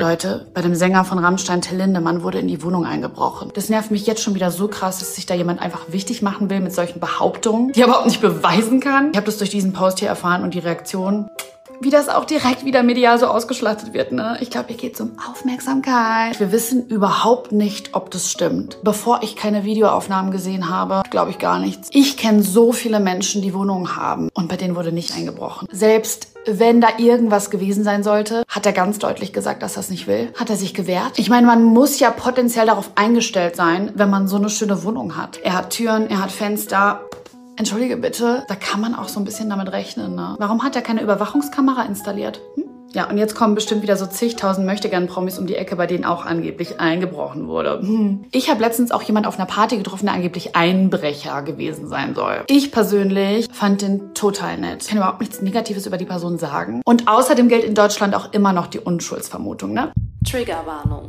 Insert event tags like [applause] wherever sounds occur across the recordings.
Leute, bei dem Sänger von Rammstein, Till Lindemann, wurde in die Wohnung eingebrochen. Das nervt mich jetzt schon wieder so krass, dass sich da jemand einfach wichtig machen will mit solchen Behauptungen, die er überhaupt nicht beweisen kann. Ich habe das durch diesen Post hier erfahren und die Reaktion wie das auch direkt wieder medial so ausgeschlachtet wird. Ne? Ich glaube, hier geht es um Aufmerksamkeit. Wir wissen überhaupt nicht, ob das stimmt. Bevor ich keine Videoaufnahmen gesehen habe, glaube ich gar nichts. Ich kenne so viele Menschen, die Wohnungen haben und bei denen wurde nicht eingebrochen. Selbst wenn da irgendwas gewesen sein sollte, hat er ganz deutlich gesagt, dass er es nicht will. Hat er sich gewehrt? Ich meine, man muss ja potenziell darauf eingestellt sein, wenn man so eine schöne Wohnung hat. Er hat Türen, er hat Fenster. Entschuldige bitte, da kann man auch so ein bisschen damit rechnen. Ne? Warum hat er keine Überwachungskamera installiert? Hm? Ja, und jetzt kommen bestimmt wieder so zigtausend Möchtegern-Promis um die Ecke, bei denen auch angeblich eingebrochen wurde. Hm. Ich habe letztens auch jemand auf einer Party getroffen, der angeblich Einbrecher gewesen sein soll. Ich persönlich fand den total nett. Ich kann überhaupt nichts Negatives über die Person sagen. Und außerdem gilt in Deutschland auch immer noch die Unschuldsvermutung, ne? Triggerwarnung.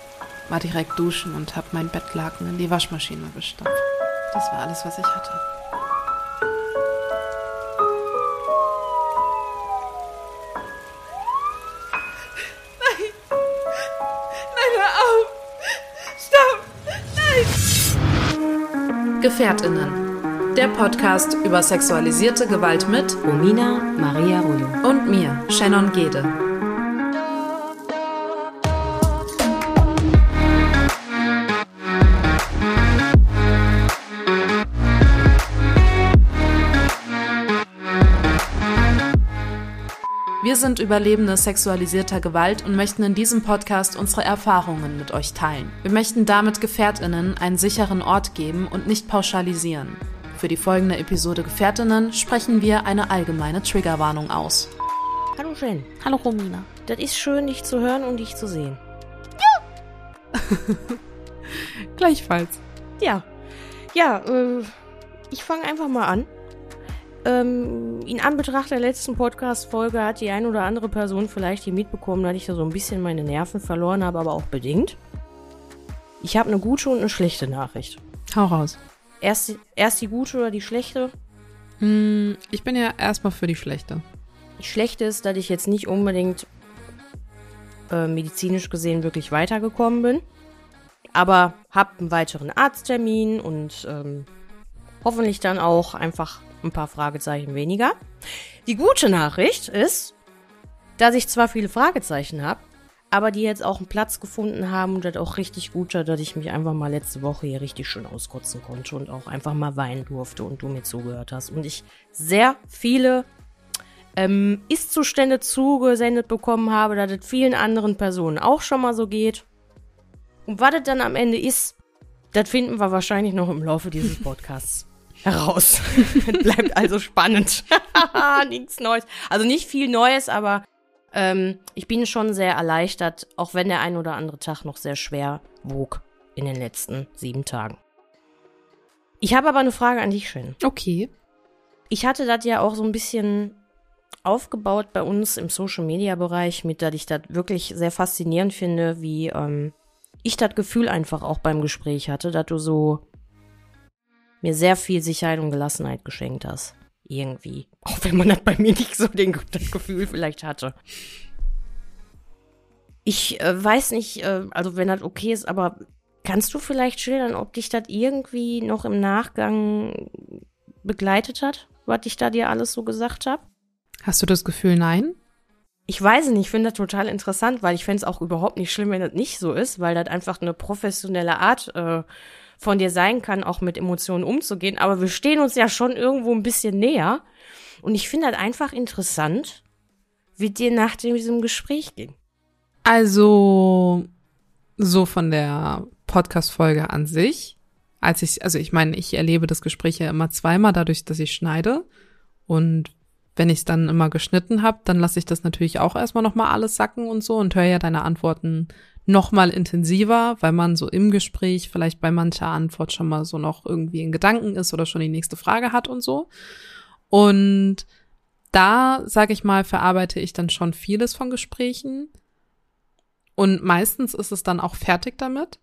war direkt duschen und habe mein Bettlaken in die Waschmaschine gestopft. Das war alles, was ich hatte. Gefährtinnen. Der Podcast über sexualisierte Gewalt mit Romina Maria Rullo und mir, Shannon Gede. Sind Überlebende sexualisierter Gewalt und möchten in diesem Podcast unsere Erfahrungen mit euch teilen. Wir möchten damit Gefährtinnen einen sicheren Ort geben und nicht pauschalisieren. Für die folgende Episode Gefährtinnen sprechen wir eine allgemeine Triggerwarnung aus. Hallo Jen. Hallo Romina. Das ist schön, dich zu hören und dich zu sehen. Ja. [laughs] Gleichfalls. Ja. Ja, äh, ich fange einfach mal an. Ähm, in Anbetracht der letzten Podcast-Folge hat die ein oder andere Person vielleicht hier mitbekommen, dass ich da so ein bisschen meine Nerven verloren habe, aber auch bedingt. Ich habe eine gute und eine schlechte Nachricht. Hau raus. Erst, erst die gute oder die schlechte? Hm, ich bin ja erstmal für die schlechte. Die schlechte ist, dass ich jetzt nicht unbedingt äh, medizinisch gesehen wirklich weitergekommen bin. Aber habe einen weiteren Arzttermin und ähm, hoffentlich dann auch einfach ein paar Fragezeichen weniger. Die gute Nachricht ist, dass ich zwar viele Fragezeichen habe, aber die jetzt auch einen Platz gefunden haben und das auch richtig gut war, dass ich mich einfach mal letzte Woche hier richtig schön auskotzen konnte und auch einfach mal weinen durfte und du mir zugehört hast. Und ich sehr viele ähm, Ist-Zustände zugesendet bekommen habe, dass es vielen anderen Personen auch schon mal so geht. Und was das dann am Ende ist, das finden wir wahrscheinlich noch im Laufe dieses [laughs] Podcasts heraus. [laughs] Bleibt also spannend. [laughs] Nichts Neues. Also nicht viel Neues, aber ähm, ich bin schon sehr erleichtert, auch wenn der ein oder andere Tag noch sehr schwer wog in den letzten sieben Tagen. Ich habe aber eine Frage an dich, Shin. Okay. Ich hatte das ja auch so ein bisschen aufgebaut bei uns im Social Media Bereich, mit dass ich das wirklich sehr faszinierend finde, wie ähm, ich das Gefühl einfach auch beim Gespräch hatte, dass du so mir sehr viel Sicherheit und Gelassenheit geschenkt hast. Irgendwie. Auch wenn man das bei mir nicht so den, das Gefühl vielleicht hatte. Ich äh, weiß nicht, äh, also wenn das okay ist, aber kannst du vielleicht schildern, ob dich das irgendwie noch im Nachgang begleitet hat, was ich da dir alles so gesagt habe? Hast du das Gefühl, nein? Ich weiß nicht, ich finde das total interessant, weil ich fände es auch überhaupt nicht schlimm, wenn das nicht so ist, weil das einfach eine professionelle Art äh, von dir sein kann, auch mit Emotionen umzugehen. Aber wir stehen uns ja schon irgendwo ein bisschen näher. Und ich finde halt einfach interessant, wie dir nach diesem Gespräch ging. Also, so von der Podcast-Folge an sich, als ich, also ich meine, ich erlebe das Gespräch ja immer zweimal dadurch, dass ich schneide. Und wenn ich es dann immer geschnitten habe, dann lasse ich das natürlich auch erstmal nochmal alles sacken und so und höre ja deine Antworten nochmal intensiver, weil man so im Gespräch vielleicht bei mancher Antwort schon mal so noch irgendwie in Gedanken ist oder schon die nächste Frage hat und so. Und da, sag ich mal, verarbeite ich dann schon vieles von Gesprächen. Und meistens ist es dann auch fertig damit.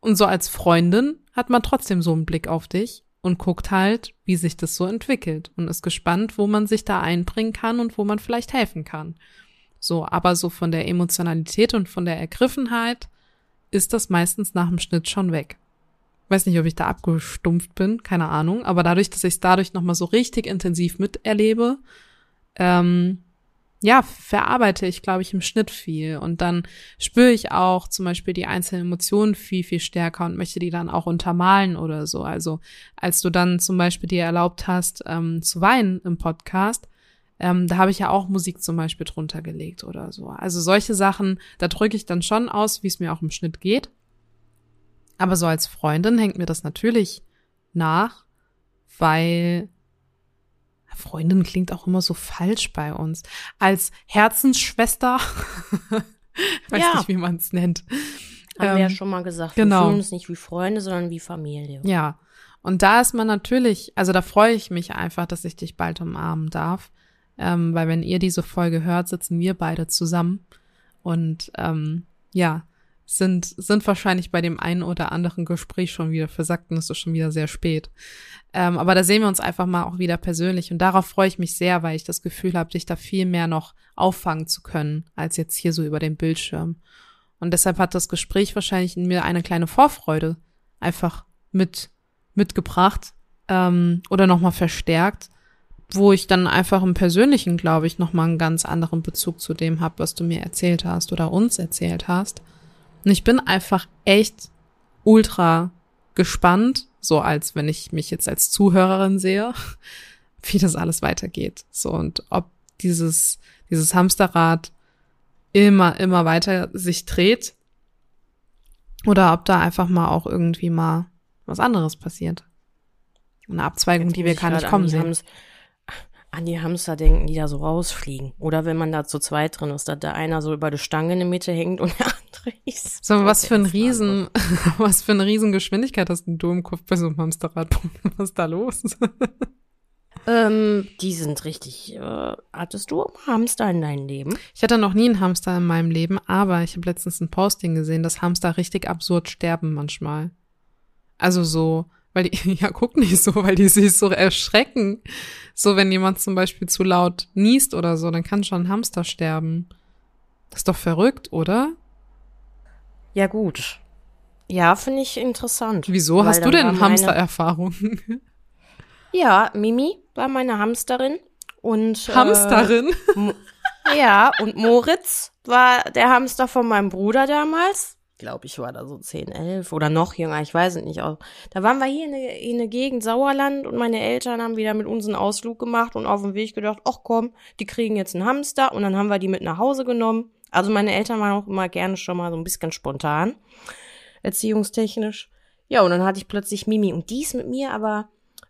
Und so als Freundin hat man trotzdem so einen Blick auf dich und guckt halt, wie sich das so entwickelt und ist gespannt, wo man sich da einbringen kann und wo man vielleicht helfen kann. So, aber so von der Emotionalität und von der Ergriffenheit ist das meistens nach dem Schnitt schon weg. Weiß nicht, ob ich da abgestumpft bin, keine Ahnung, aber dadurch, dass ich es dadurch nochmal so richtig intensiv miterlebe, ähm, ja, verarbeite ich, glaube ich, im Schnitt viel. Und dann spüre ich auch zum Beispiel die einzelnen Emotionen viel, viel stärker und möchte die dann auch untermalen oder so. Also als du dann zum Beispiel dir erlaubt hast, ähm, zu weinen im Podcast, ähm, da habe ich ja auch Musik zum Beispiel drunter gelegt oder so. Also solche Sachen, da drücke ich dann schon aus, wie es mir auch im Schnitt geht. Aber so als Freundin hängt mir das natürlich nach, weil Freundin klingt auch immer so falsch bei uns. Als Herzensschwester, [laughs] weiß Ja. nicht, wie man es nennt. Haben wir ja Ähm, schon mal gesagt. genau. Wir fühlen uns nicht wie Freunde, sondern wie Familie. Ja. Und da ist man natürlich, also da freue ich mich einfach, dass ich dich bald umarmen darf. Ähm, weil wenn ihr diese Folge hört, sitzen wir beide zusammen und ähm, ja, sind, sind wahrscheinlich bei dem einen oder anderen Gespräch schon wieder versackt und es ist schon wieder sehr spät. Ähm, aber da sehen wir uns einfach mal auch wieder persönlich und darauf freue ich mich sehr, weil ich das Gefühl habe, dich da viel mehr noch auffangen zu können, als jetzt hier so über den Bildschirm. Und deshalb hat das Gespräch wahrscheinlich in mir eine kleine Vorfreude einfach mit mitgebracht ähm, oder nochmal verstärkt, wo ich dann einfach im Persönlichen, glaube ich, nochmal einen ganz anderen Bezug zu dem habe, was du mir erzählt hast oder uns erzählt hast. Und ich bin einfach echt ultra gespannt, so als wenn ich mich jetzt als Zuhörerin sehe, [laughs] wie das alles weitergeht. So und ob dieses, dieses Hamsterrad immer, immer weiter sich dreht oder ob da einfach mal auch irgendwie mal was anderes passiert. Eine Abzweigung, die wir gar nicht kommen sehen. An die Hamster denken, die da so rausfliegen. Oder wenn man da zu zweit drin ist, dass da einer so über die Stange in der Mitte hängt und [laughs] der andere ist. So, was für ein Riesen, [laughs] was für eine Riesengeschwindigkeit hast du im Kopf bei so einem Hamsterrad? [laughs] Was ist da los? Ähm, die sind richtig. Äh, hattest du Hamster in deinem Leben? Ich hatte noch nie einen Hamster in meinem Leben, aber ich habe letztens ein Posting gesehen, dass Hamster richtig absurd sterben manchmal. Also so, weil die, [laughs] ja, guck nicht so, weil die sich so erschrecken. So, wenn jemand zum Beispiel zu laut niest oder so, dann kann schon ein Hamster sterben. Das ist doch verrückt, oder? Ja, gut. Ja, finde ich interessant. Wieso hast du denn meine- Hamstererfahrung? [laughs] Ja, Mimi war meine Hamsterin. Und, Hamsterin? Äh, ja, und Moritz war der Hamster von meinem Bruder damals. Glaube, ich war da so 10, 11 oder noch jünger, ich weiß es nicht. Da waren wir hier in der, Gegend Sauerland und meine Eltern haben wieder mit uns einen Ausflug gemacht und auf dem Weg gedacht, ach komm, die kriegen jetzt einen Hamster und dann haben wir die mit nach Hause genommen. Also meine Eltern waren auch immer gerne schon mal so ein bisschen spontan, erziehungstechnisch. Ja, und dann hatte ich plötzlich Mimi und die ist mit mir aber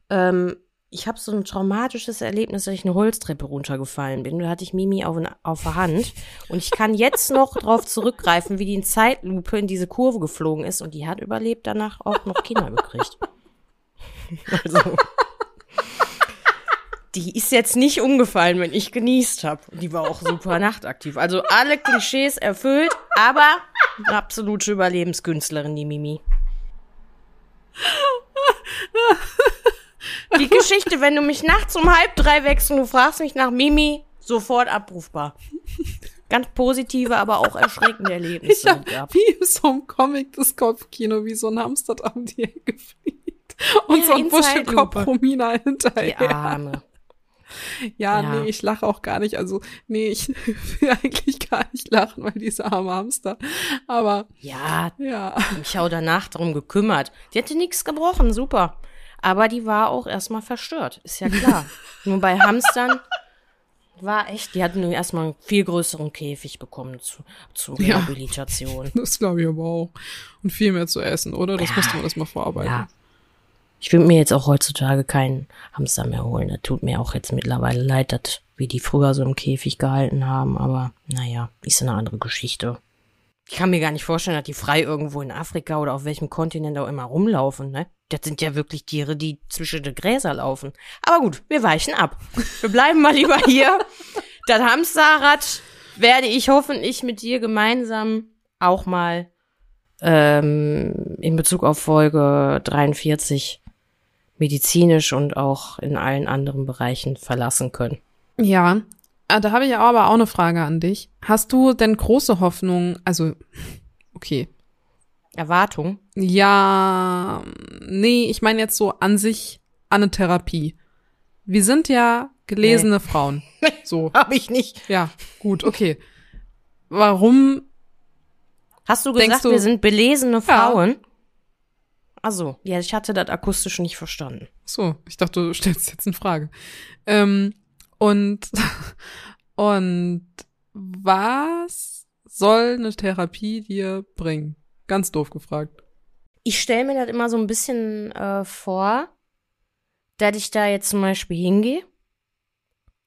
ähm, ich habe so ein traumatisches Erlebnis, dass ich eine Holztreppe runtergefallen bin. Da hatte ich Mimi auf, auf der Hand. Und ich kann jetzt noch [laughs] drauf zurückgreifen, wie die in Zeitlupe in diese Kurve geflogen ist. Und die hat überlebt, danach auch noch Kinder gekriegt. [laughs] Also. Die ist jetzt nicht umgefallen, wenn ich genießt habe. Die war auch super nachtaktiv. Also alle Klischees erfüllt, aber eine absolute Überlebenskünstlerin, die Mimi. Die Geschichte, wenn du mich nachts um halb drei wächst und du fragst mich nach Mimi, sofort abrufbar. Ganz positive, aber auch erschreckende Erlebnisse Ich hab, gehabt. wie in so einem Comic das Kopfkino, wie so ein Hamster da um die Ecke fliegt. Und Ja, so ein in Buschelkopf. Romina Die hinterher. Arme. Ja, Ja. nee, ich lache auch gar nicht. Also, nee, ich [laughs] will eigentlich gar nicht lachen, weil dieser arme Hamster. Aber, Ja, ja. mich auch danach darum gekümmert. Die hätte nichts gebrochen, super. Aber die war auch erstmal verstört, ist ja klar. [laughs] Nur bei Hamstern war echt, die hatten erstmal einen viel größeren Käfig bekommen zu, zur Ja. Rehabilitation. [laughs] Das glaube ich aber auch. Und viel mehr zu essen, oder? Das musste man erstmal vorarbeiten. Ja. Ich würde mir jetzt auch heutzutage keinen Hamster mehr holen. Das tut mir auch jetzt mittlerweile leid, dass wir die früher so im Käfig gehalten haben. Aber naja, ist eine andere Geschichte. Ich kann mir gar nicht vorstellen, dass die frei irgendwo in Afrika oder auf welchem Kontinent auch immer rumlaufen, ne? Das sind ja wirklich Tiere, die zwischen den Gräser laufen. Aber gut, wir weichen ab. Wir bleiben mal lieber hier. [laughs] Das Hamsterrad werde ich hoffentlich mit dir gemeinsam auch mal ähm, in Bezug auf Folge 43 medizinisch und auch in allen anderen Bereichen verlassen können. Ja, da habe ich aber auch eine Frage an dich. Hast du denn große Hoffnung, also, okay. Erwartung? Ja, nee, ich meine jetzt so an sich an eine Therapie. Wir sind ja gelesene nee. Frauen. [laughs] So. Hab ich nicht. Ja, gut, okay. Warum? Hast du gesagt, du, wir sind belesene Frauen? Ja. Also, ja, ich hatte das akustisch nicht verstanden. So, ich dachte, du stellst jetzt eine Frage. Ähm, und, [laughs] und was soll eine Therapie dir bringen? Ganz doof gefragt. Ich stelle mir das immer so ein bisschen äh, vor, dass ich da jetzt zum Beispiel hingehe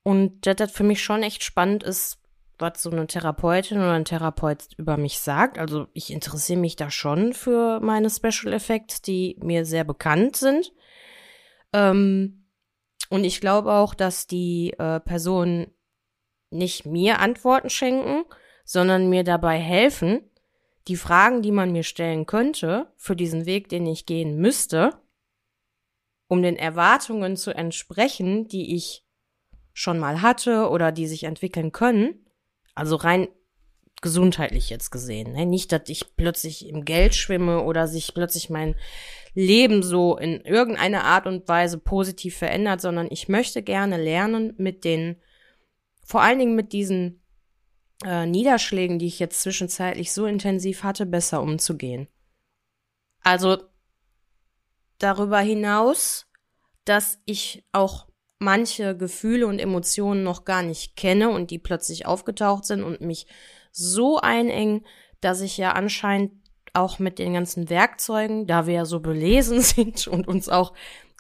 und dass das für mich schon echt spannend ist, was so eine Therapeutin oder ein Therapeut über mich sagt. Also ich interessiere mich da schon für meine Special Effects, die mir sehr bekannt sind. Ähm, und ich glaube auch, dass die äh, Personen nicht mir Antworten schenken, sondern mir dabei helfen, die Fragen, die man mir stellen könnte, für diesen Weg, den ich gehen müsste, um den Erwartungen zu entsprechen, die ich schon mal hatte oder die sich entwickeln können, also rein gesundheitlich jetzt gesehen. Ne? Nicht, dass ich plötzlich im Geld schwimme oder sich plötzlich mein Leben so in irgendeiner Art und Weise positiv verändert, sondern ich möchte gerne lernen, mit den, vor allen Dingen mit diesen äh, Niederschlägen, die ich jetzt zwischenzeitlich so intensiv hatte, besser umzugehen. Also darüber hinaus, dass ich auch manche Gefühle und Emotionen noch gar nicht kenne und die plötzlich aufgetaucht sind und mich so einengen, dass ich ja anscheinend auch mit den ganzen Werkzeugen, da wir ja so belesen [laughs] sind und uns auch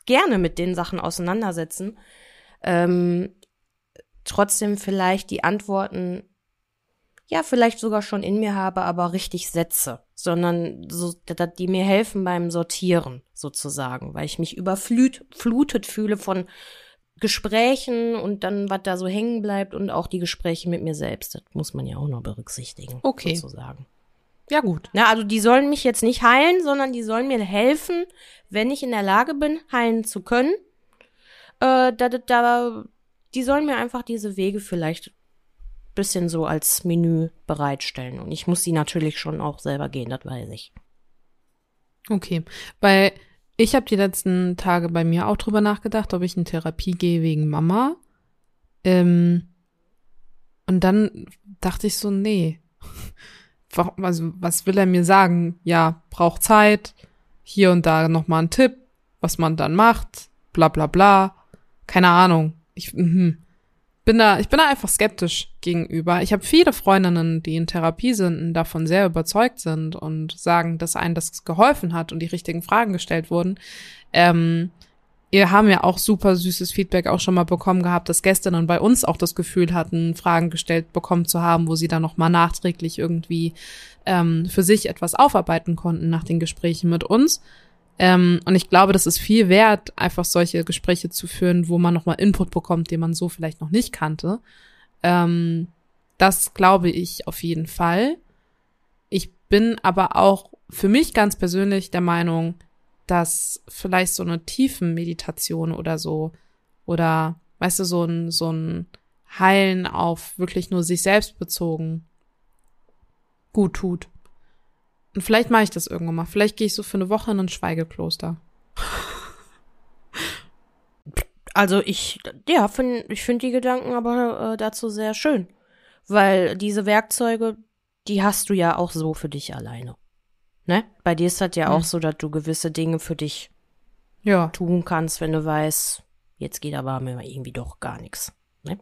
gerne mit den Sachen auseinandersetzen, ähm, trotzdem vielleicht die Antworten ja vielleicht sogar schon in mir habe, aber richtig setze, sondern so, die mir helfen beim Sortieren sozusagen, weil ich mich überflutet fühle von Gesprächen und dann, was da so hängen bleibt und auch die Gespräche mit mir selbst. Das muss man ja auch noch berücksichtigen. Okay. Sozusagen. Ja, gut. Na, also die sollen mich jetzt nicht heilen, sondern die sollen mir helfen, wenn ich in der Lage bin, heilen zu können. Äh, da, da, die sollen mir einfach diese Wege vielleicht bisschen so als Menü bereitstellen. Und ich muss sie natürlich schon auch selber gehen, das weiß ich. Okay. Bei ich habe die letzten Tage bei mir auch drüber nachgedacht, ob ich in Therapie gehe wegen Mama. Ähm, und dann dachte ich so, nee. Also, was will er mir sagen? Ja, braucht Zeit. Hier und da nochmal ein Tipp, was man dann macht. Bla bla bla. Keine Ahnung. Ich, mh bin da, ich bin da einfach skeptisch gegenüber. Ich habe viele Freundinnen, die in Therapie sind und davon sehr überzeugt sind und sagen, dass einen das geholfen hat und die richtigen Fragen gestellt wurden. Ähm, ihr haben ja auch super süßes Feedback auch schon mal bekommen gehabt, dass Gästinnen bei uns auch das Gefühl hatten, Fragen gestellt bekommen zu haben, wo sie dann noch mal nachträglich irgendwie ähm, für sich etwas aufarbeiten konnten nach den Gesprächen mit uns. Ähm, und ich glaube, das ist viel wert, einfach solche Gespräche zu führen, wo man nochmal Input bekommt, den man so vielleicht noch nicht kannte. Ähm, das glaube ich auf jeden Fall. Ich bin aber auch für mich ganz persönlich der Meinung, dass vielleicht so eine tiefen Meditation oder so oder weißt du so ein so ein Heilen auf wirklich nur sich selbst bezogen gut tut. Und vielleicht mache ich das irgendwann mal. Vielleicht gehe ich so für eine Woche in ein Schweigekloster. [laughs] Also ich, ja, find, ich finde die Gedanken aber äh, dazu sehr schön. Weil diese Werkzeuge, die hast du ja auch so für dich alleine. Ne? Bei dir ist das ja hm. auch so, dass du gewisse Dinge für dich ja. tun kannst, wenn du weißt, jetzt geht aber mir irgendwie doch gar nichts. Ne?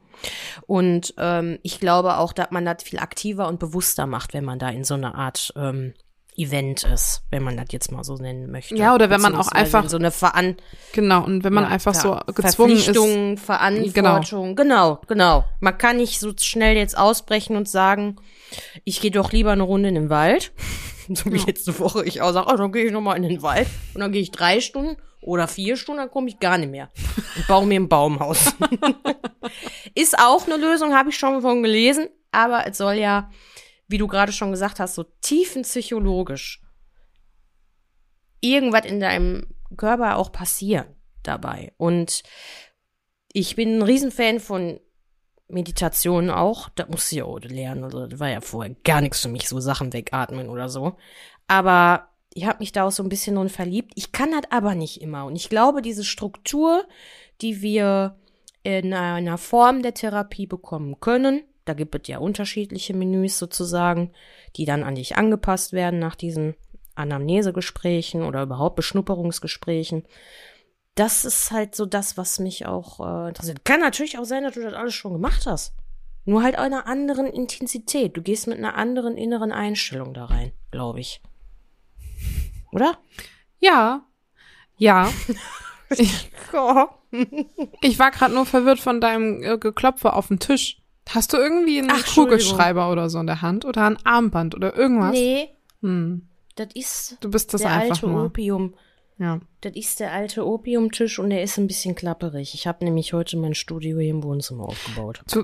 Und ähm, ich glaube auch, dass man das viel aktiver und bewusster macht, wenn man da in so eine Art ähm, Event ist, wenn man das jetzt mal so nennen möchte. Ja, oder wenn man auch einfach so eine Veran genau und wenn man ja, einfach so gezwungen ist, Verpflichtung, Verantwortung, genau. genau, genau. Man kann nicht so schnell jetzt ausbrechen und sagen, ich gehe doch lieber eine Runde in den Wald, so wie Ja. letzte Woche ich auch sage, oh, dann gehe ich noch mal in den Wald und dann gehe ich drei Stunden oder vier Stunden, dann komme ich gar nicht mehr und baue mir ein Baumhaus. [laughs] ist auch eine Lösung, habe ich schon von gelesen, aber es soll ja wie du gerade schon gesagt hast, so tiefenpsychologisch irgendwas in deinem Körper auch passieren dabei. Und ich bin ein Riesenfan von Meditation auch. Das musste ich auch lernen. Also, das war ja vorher gar nichts für mich, so Sachen wegatmen oder so. Aber ich habe mich da auch so ein bisschen drin verliebt. Ich kann das aber nicht immer. Und ich glaube, diese Struktur, die wir in einer Form der Therapie bekommen können, da gibt es ja unterschiedliche Menüs sozusagen, die dann an dich angepasst werden nach diesen Anamnesegesprächen oder überhaupt Beschnupperungsgesprächen. Das ist halt so das, was mich auch äh, interessiert. Kann natürlich auch sein, dass du das alles schon gemacht hast. Nur halt einer anderen Intensität. Du gehst mit einer anderen inneren Einstellung da rein, glaube ich. Oder? ja, ja. [laughs] Ich, ich war gerade nur verwirrt von deinem äh, Geklopfe auf dem Tisch. Hast du irgendwie einen Ach. Kugelschreiber oder so in der Hand oder ein Armband oder irgendwas? Nee, Hm. das ist Du bist das der einfach alte nur. Opium. Ja. Das ist der alte Opiumtisch und der ist ein bisschen klapperig. Ich habe nämlich heute mein Studio hier im Wohnzimmer aufgebaut. Du,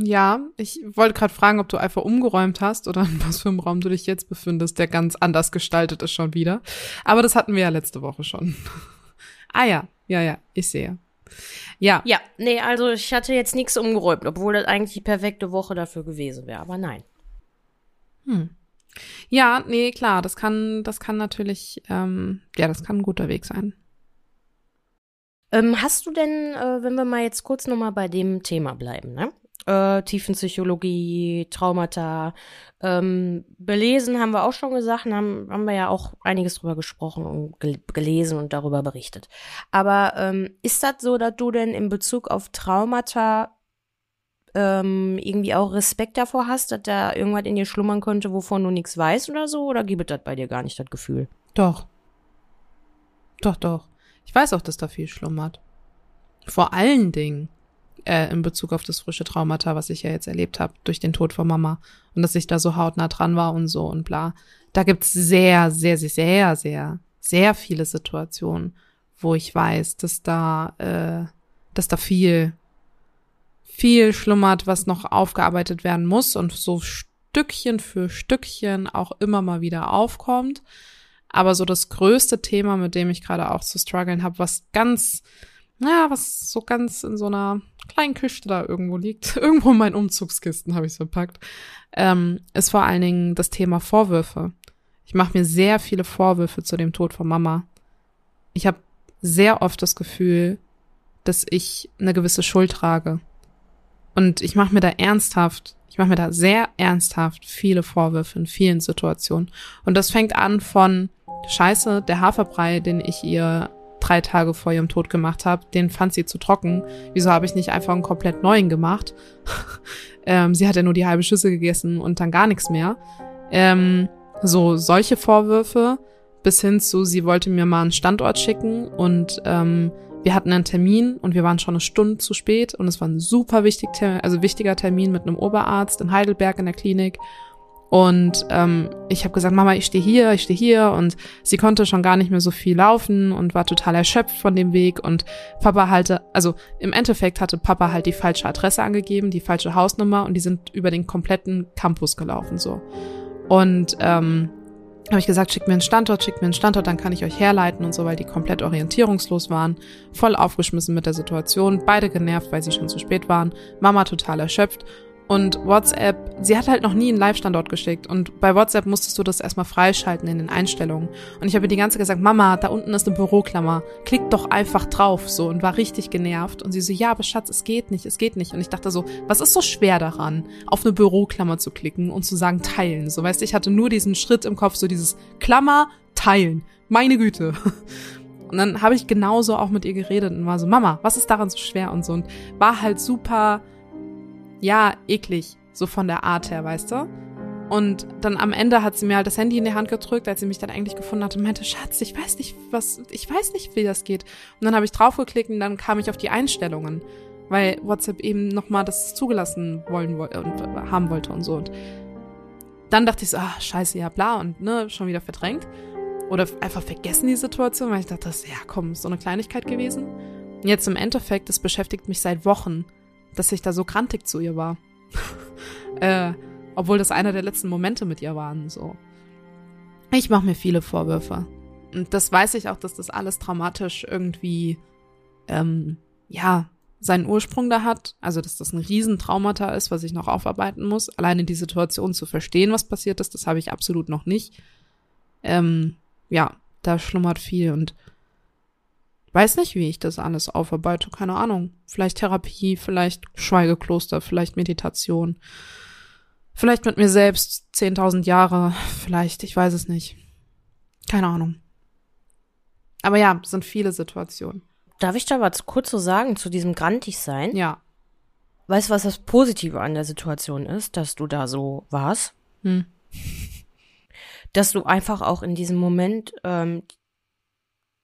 ja, ich wollte gerade fragen, ob du einfach umgeräumt hast oder in was für einem Raum du dich jetzt befindest, der ganz anders gestaltet ist schon wieder. Aber das hatten wir ja letzte Woche schon. [laughs] ah ja, ja, ja, ich sehe. Ja, Ja, nee, also ich hatte jetzt nichts umgeräumt, obwohl das eigentlich die perfekte Woche dafür gewesen wäre. Aber nein. Ja, nee, klar, das kann, das kann natürlich, ähm, ja, das kann ein guter Weg sein. Ähm, hast du denn, äh, wenn wir mal jetzt kurz nochmal bei dem Thema bleiben, ne? Äh, Tiefenpsychologie, Traumata, ähm, belesen haben wir auch schon gesagt, und haben, haben wir ja auch einiges drüber gesprochen und gel gelesen und darüber berichtet. Aber ähm, ist das so, dass du denn in Bezug auf Traumata ähm, irgendwie auch Respekt davor hast, dass da irgendwas in dir schlummern könnte, wovon du nichts weißt oder so? Oder gibt das bei dir gar nicht, das Gefühl? Doch. Doch, doch. Ich weiß auch, dass da viel schlummert. Vor allen Dingen äh, in Bezug auf das frische Traumata, was ich ja jetzt erlebt habe durch den Tod von Mama und dass ich da so hautnah dran war und so und bla. Da gibt's sehr, sehr, sehr, sehr, sehr, sehr viele Situationen, wo ich weiß, dass da, äh, dass da viel, viel schlummert, was noch aufgearbeitet werden muss und so Stückchen für Stückchen auch immer mal wieder aufkommt. Aber so das größte Thema, mit dem ich gerade auch zu strugglen habe, was ganz, ja, was so ganz in so einer kleinen Kiste da irgendwo liegt, [laughs] irgendwo in meinen Umzugskisten habe ich es verpackt, ähm, ist vor allen Dingen das Thema Vorwürfe. Ich mache mir sehr viele Vorwürfe zu dem Tod von Mama. Ich habe sehr oft das Gefühl, dass ich eine gewisse Schuld trage. Und ich mache mir da ernsthaft, ich mache mir da sehr ernsthaft viele Vorwürfe in vielen Situationen. Und das fängt an von Scheiße, der Haferbrei, den ich ihr drei Tage vor ihrem Tod gemacht habe, den fand sie zu trocken. Wieso habe ich nicht einfach einen komplett neuen gemacht? [laughs] ähm, sie hat ja nur die halbe Schüssel gegessen und dann gar nichts mehr. Ähm, so solche Vorwürfe bis hin zu, sie wollte mir mal einen Standort schicken und ähm, wir hatten einen Termin und wir waren schon eine Stunde zu spät und es war ein super wichtig, also wichtiger Termin mit einem Oberarzt in Heidelberg in der Klinik. Und ähm, ich habe gesagt, Mama, ich stehe hier, ich stehe hier. Und sie konnte schon gar nicht mehr so viel laufen und war total erschöpft von dem Weg. Und Papa halte, also im Endeffekt hatte Papa halt die falsche Adresse angegeben, die falsche Hausnummer und die sind über den kompletten Campus gelaufen so. Und ähm, habe ich gesagt, schickt mir einen Standort, schickt mir einen Standort, dann kann ich euch herleiten und so, weil die komplett orientierungslos waren, voll aufgeschmissen mit der Situation, beide genervt, weil sie schon zu spät waren, Mama total erschöpft und WhatsApp, sie hat halt noch nie einen Live-Standort geschickt. Und bei WhatsApp musstest du das erstmal freischalten in den Einstellungen. Und ich habe ihr die ganze Zeit gesagt, Mama, da unten ist eine Büroklammer, klick doch einfach drauf so und war richtig genervt. Und sie so, ja, aber Schatz, es geht nicht, es geht nicht. Und ich dachte so, was ist so schwer daran, auf eine Büroklammer zu klicken und zu sagen teilen, so weißt du, ich hatte nur diesen Schritt im Kopf, so dieses Klammer teilen, meine Güte. [laughs] Und dann habe ich genauso auch mit ihr geredet und war so, Mama, was ist daran so schwer und so? Und war halt super ja, eklig, so von der Art her, weißt du? Und dann am Ende hat sie mir halt das Handy in die Hand gedrückt, als sie mich dann eigentlich gefunden hatte und meinte, Schatz, ich weiß nicht, was, ich weiß nicht, wie das geht. Und dann habe ich draufgeklickt und dann kam ich auf die Einstellungen, weil WhatsApp eben nochmal das zugelassen wollen und haben wollte und so. Und dann dachte ich so, ah, scheiße, ja, bla, und ne, schon wieder verdrängt. Oder einfach vergessen die Situation, weil ich dachte, das, ja, komm, so eine Kleinigkeit gewesen. Und jetzt im Endeffekt, es beschäftigt mich seit Wochen, dass ich da so krantig zu ihr war. [laughs] äh, obwohl das einer der letzten Momente mit ihr waren, so. Ich mache mir viele Vorwürfe. Und das weiß ich auch, dass das alles traumatisch irgendwie, ähm, ja, seinen Ursprung da hat. Also, dass das ein Riesentraumata ist, was ich noch aufarbeiten muss. Alleine die Situation zu verstehen, was passiert ist, das habe ich absolut noch nicht. Ähm, ja, da schlummert viel und weiß nicht, wie ich das alles aufarbeite. Keine Ahnung. Vielleicht Therapie, vielleicht Schweigekloster, vielleicht Meditation. Vielleicht mit mir selbst 10.000 Jahre, vielleicht, ich weiß es nicht. Keine Ahnung. Aber ja, sind viele Situationen. Darf ich da was kurz so sagen zu diesem grantig sein? Ja. Weißt du, was das Positive an der Situation ist, dass du da so warst? Hm. Dass du einfach auch in diesem Moment ähm,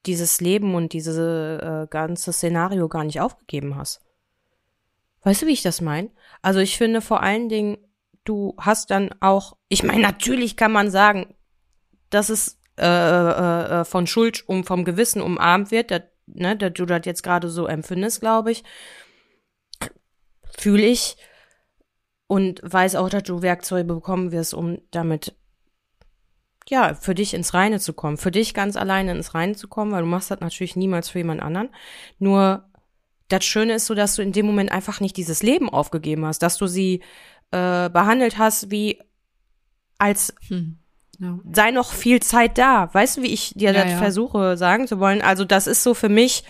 dieses Leben und dieses äh, ganze Szenario gar nicht aufgegeben hast. Weißt du, wie ich das meine? Also ich finde vor allen Dingen, du hast dann auch, ich meine, natürlich kann man sagen, dass es äh, äh, äh, von Schuld um vom Gewissen umarmt wird, dass, ne, dass du das jetzt gerade so empfindest, glaube ich. Fühle ich und weiß auch, dass du Werkzeuge bekommen wirst, um damit ja, für dich ins Reine zu kommen, für dich ganz alleine ins Reine zu kommen, weil du machst das natürlich niemals für jemand anderen. Nur das Schöne ist so, dass du in dem Moment einfach nicht dieses Leben aufgegeben hast, dass du sie äh, behandelt hast, wie als hm. ja. sei noch viel Zeit da. Weißt du, wie ich dir ja, das ja. versuche sagen zu wollen? Also das ist so für mich,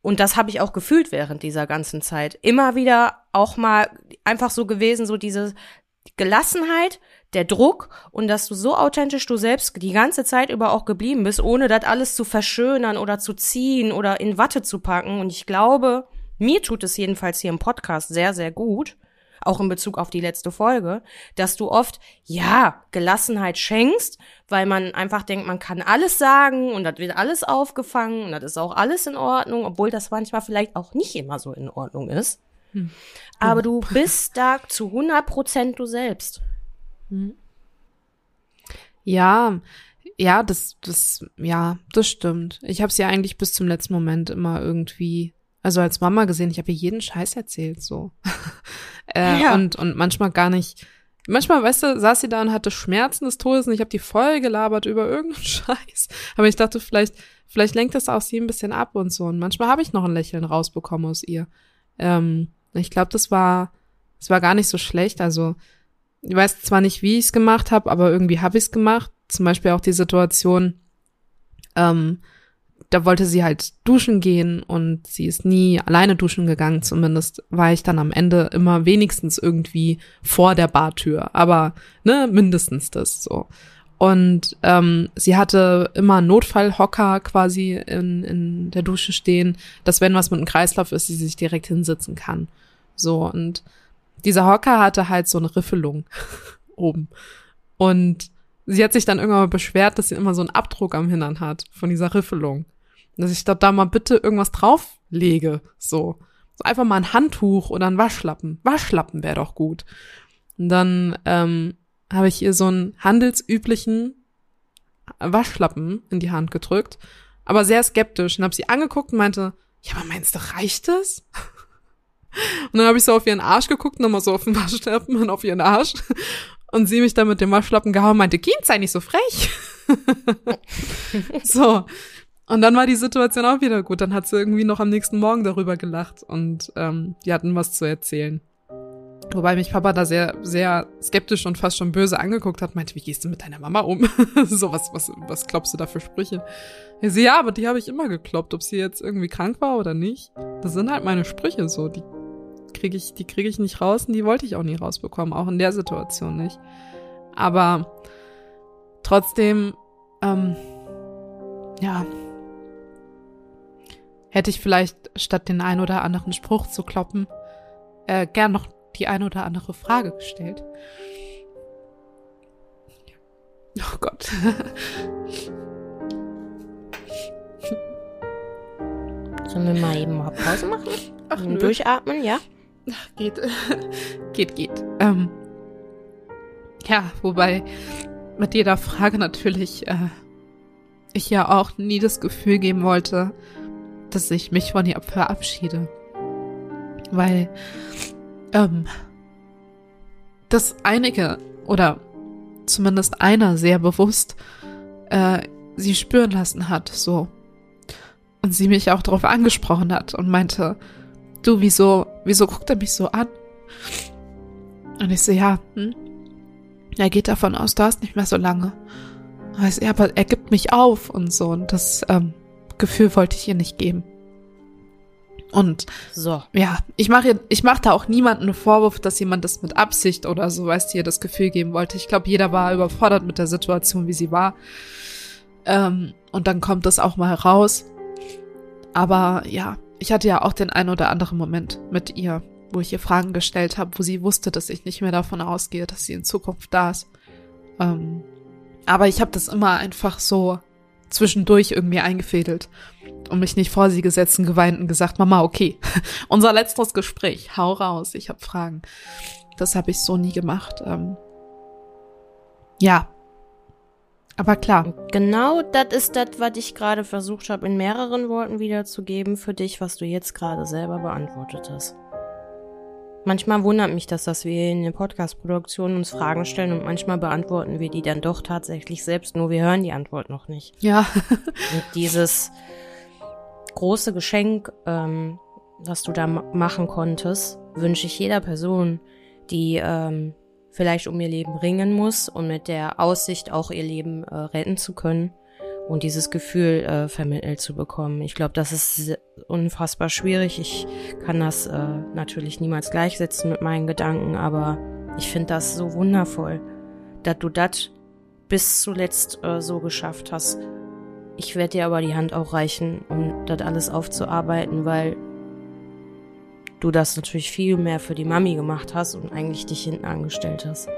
und das habe ich auch gefühlt während dieser ganzen Zeit, immer wieder auch mal einfach so gewesen, so diese Gelassenheit, der Druck und dass du so authentisch du selbst die ganze Zeit über auch geblieben bist, ohne das alles zu verschönern oder zu ziehen oder in Watte zu packen. Und ich glaube, mir tut es jedenfalls hier im Podcast sehr, sehr gut, auch in Bezug auf die letzte Folge, dass du oft, ja, Gelassenheit schenkst, weil man einfach denkt, man kann alles sagen und das wird alles aufgefangen und das ist auch alles in Ordnung, obwohl das manchmal vielleicht auch nicht immer so in Ordnung ist. Hm. Aber du bist da zu 100 Prozent du selbst. Hm. Ja, ja, das, das, ja, das stimmt. Ich habe es ja eigentlich bis zum letzten Moment immer irgendwie also als Mama gesehen, ich habe ihr jeden Scheiß erzählt, so. [laughs] äh, ja. und, und manchmal gar nicht. Manchmal, weißt du, saß sie da und hatte Schmerzen des Todes und ich habe die voll gelabert über irgendeinen [laughs] Scheiß. Aber ich dachte, vielleicht, vielleicht lenkt das auch sie ein bisschen ab und so. Und manchmal habe ich noch ein Lächeln rausbekommen aus ihr. Ähm, ich glaube, das war, das war gar nicht so schlecht. Also, ich weiß zwar nicht, wie ich es gemacht habe, aber irgendwie habe ich es gemacht. Zum Beispiel auch die Situation, ähm, da wollte sie halt duschen gehen und sie ist nie alleine duschen gegangen. Zumindest war ich dann am Ende immer wenigstens irgendwie vor der Bartür. Aber, ne, mindestens das so. Und ähm, sie hatte immer Notfallhocker quasi in, in der Dusche stehen, dass wenn was mit dem Kreislauf ist, sie sich direkt hinsitzen kann. So, und dieser Hocker hatte halt so eine Riffelung [laughs] oben. Und sie hat sich dann irgendwann mal beschwert, dass sie immer so einen Abdruck am Hintern hat von dieser Riffelung dass ich da, da mal bitte irgendwas drauflege, so. So einfach mal ein Handtuch oder ein Waschlappen. Waschlappen wäre doch gut. Und dann ähm, habe ich ihr so einen handelsüblichen Waschlappen in die Hand gedrückt, aber sehr skeptisch und habe sie angeguckt und meinte, ja, aber meinst du, reicht das? Und dann habe ich so auf ihren Arsch geguckt, nochmal so auf den Waschlappen und auf ihren Arsch. Und sie mich dann mit dem Waschlappen gehauen und meinte, Kind, sei nicht so frech. [laughs] so. Und dann war die Situation auch wieder gut. Dann hat sie irgendwie noch am nächsten Morgen darüber gelacht und ähm, die hatten was zu erzählen. Wobei mich Papa da sehr, sehr skeptisch und fast schon böse angeguckt hat, meinte, wie gehst du mit deiner Mama um? [laughs] so, was, was, was kloppst du da für Sprüche? Ich so, ja, aber die habe ich immer gekloppt, ob sie jetzt irgendwie krank war oder nicht. Das sind halt meine Sprüche so, die kriege ich, die kriege ich nicht raus und die wollte ich auch nie rausbekommen, auch in der Situation nicht. Aber trotzdem, ähm, ja, hätte ich vielleicht statt den ein oder anderen Spruch zu kloppen, äh, gern noch die ein oder andere Frage gestellt. Sollen wir mal eben mal Pause machen? Ach. Durchatmen, ja? Geht. [laughs] geht, geht. Ähm, ja, wobei mit jeder Frage natürlich äh, ich ja auch nie das Gefühl geben wollte, dass ich mich von ihr verabschiede. Weil ähm, dass einige oder zumindest einer sehr bewusst äh, sie spüren lassen hat, so. Und sie mich auch darauf angesprochen hat und meinte, du, wieso, wieso guckt er mich so an? Und ich so, ja, hm? Er geht davon aus, du hast nicht mehr so lange. Also, ja, aber er gibt mich auf und so. Und das ähm, Gefühl wollte ich ihr nicht geben. Und So. ja, ich mache ich mach da auch niemanden Vorwurf, dass jemand das mit Absicht oder so, weißt du, ihr das Gefühl geben wollte. Ich glaube, jeder war überfordert mit der Situation, wie sie war. Ähm, und dann kommt das auch mal raus. Aber ja, ich hatte ja auch den ein oder anderen Moment mit ihr, wo ich ihr Fragen gestellt habe, wo sie wusste, dass ich nicht mehr davon ausgehe, dass sie in Zukunft da ist. Ähm, aber ich habe das immer einfach so zwischendurch irgendwie eingefädelt und mich nicht vor sie gesetzt und geweint und gesagt, Mama, okay, [laughs] unser letztes Gespräch, hau raus, ich habe Fragen. Das habe ich so nie gemacht. Ähm, ja. Aber klar, Genau das ist das, was ich gerade versucht habe, in mehreren Worten wiederzugeben für dich, was du jetzt gerade selber beantwortet hast. Manchmal wundert mich das, dass wir in der Podcast-Produktion uns Fragen stellen und manchmal beantworten wir die dann doch tatsächlich selbst, nur wir hören die Antwort noch nicht. ja, [laughs] Und dieses große Geschenk, ähm, was du da ma- machen konntest, wünsche ich jeder Person, die ähm, vielleicht um ihr Leben ringen muss und mit der Aussicht auch ihr Leben äh, retten zu können und dieses Gefühl äh, vermittelt zu bekommen. Ich glaube, das ist unfassbar schwierig. Ich kann das äh, natürlich niemals gleichsetzen mit meinen Gedanken, aber ich finde das so wundervoll, dass du das bis zuletzt äh, so geschafft hast. Ich werde dir aber die Hand auch reichen, um das alles aufzuarbeiten, weil du das natürlich viel mehr für die Mami gemacht hast und eigentlich dich hinten angestellt hast.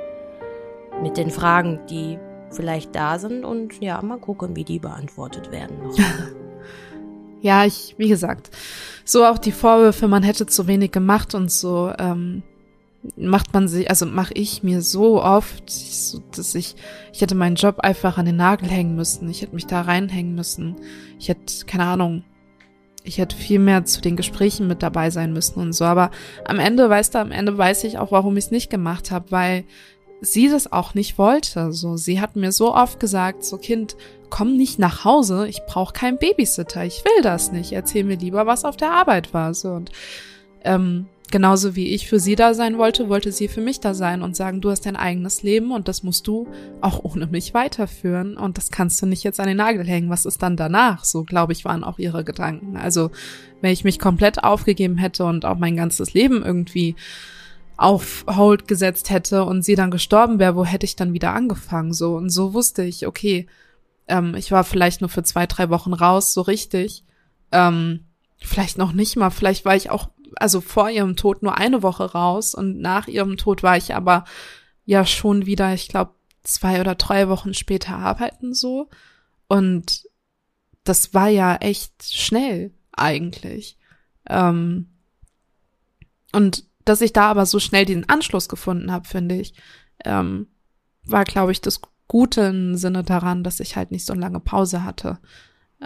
Mit den Fragen, die vielleicht da sind und ja, mal gucken, wie die beantwortet werden. Noch. [laughs] ja, ich, wie gesagt, so auch die Vorwürfe, man hätte zu wenig gemacht und so, ähm, macht man sich, also mache ich mir so oft, dass ich, ich hätte meinen Job einfach an den Nagel hängen müssen, ich hätte mich da reinhängen müssen, ich hätte, keine Ahnung, ich hätte viel mehr zu den Gesprächen mit dabei sein müssen und so, aber am Ende, weißt du, am Ende weiß ich auch, warum ich es nicht gemacht habe, weil sie das auch nicht wollte. So, sie hat mir so oft gesagt, so Kind, komm nicht nach Hause, ich brauche keinen Babysitter, ich will das nicht. Erzähl mir lieber, was auf der Arbeit war. So und ähm, genauso wie ich für sie da sein wollte, wollte sie für mich da sein und sagen, du hast dein eigenes Leben und das musst du auch ohne mich weiterführen und das kannst du nicht jetzt an den Nagel hängen. Was ist dann danach? So, glaube ich, waren auch ihre Gedanken. Also, wenn ich mich komplett aufgegeben hätte und auch mein ganzes Leben irgendwie auf Hold gesetzt hätte und sie dann gestorben wäre, wo hätte ich dann wieder angefangen? So und so wusste ich, okay, ähm, ich war vielleicht nur für zwei, drei Wochen raus, so richtig. Ähm, vielleicht noch nicht mal, vielleicht war ich auch, also vor ihrem Tod nur eine Woche raus und nach ihrem Tod war ich aber ja schon wieder, ich glaube, zwei oder drei Wochen später arbeiten so. Und das war ja echt schnell eigentlich. Ähm, und dass ich da aber so schnell den Anschluss gefunden habe, finde ich, ähm, war, glaube ich, das Gute im Sinne daran, dass ich halt nicht so lange Pause hatte.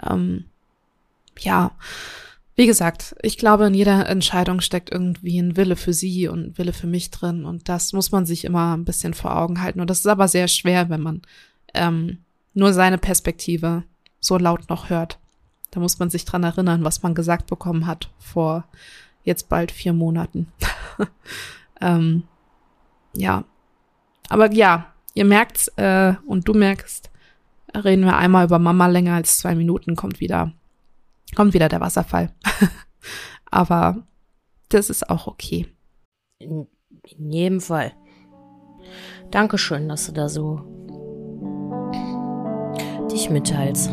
Ähm, ja, wie gesagt, ich glaube, in jeder Entscheidung steckt irgendwie ein Wille für sie und Wille für mich drin. Und das muss man sich immer ein bisschen vor Augen halten. Und das ist aber sehr schwer, wenn man ähm, nur seine Perspektive so laut noch hört. Da muss man sich dran erinnern, was man gesagt bekommen hat vor jetzt bald vier Monaten. [laughs] ähm, ja. Aber ja, ihr merkt's äh, und du merkst, reden wir einmal über Mama länger als zwei Minuten, kommt wieder, kommt wieder der Wasserfall. [laughs] Aber das ist auch okay. In, in jedem Fall. Dankeschön, dass du da so dich mitteilst.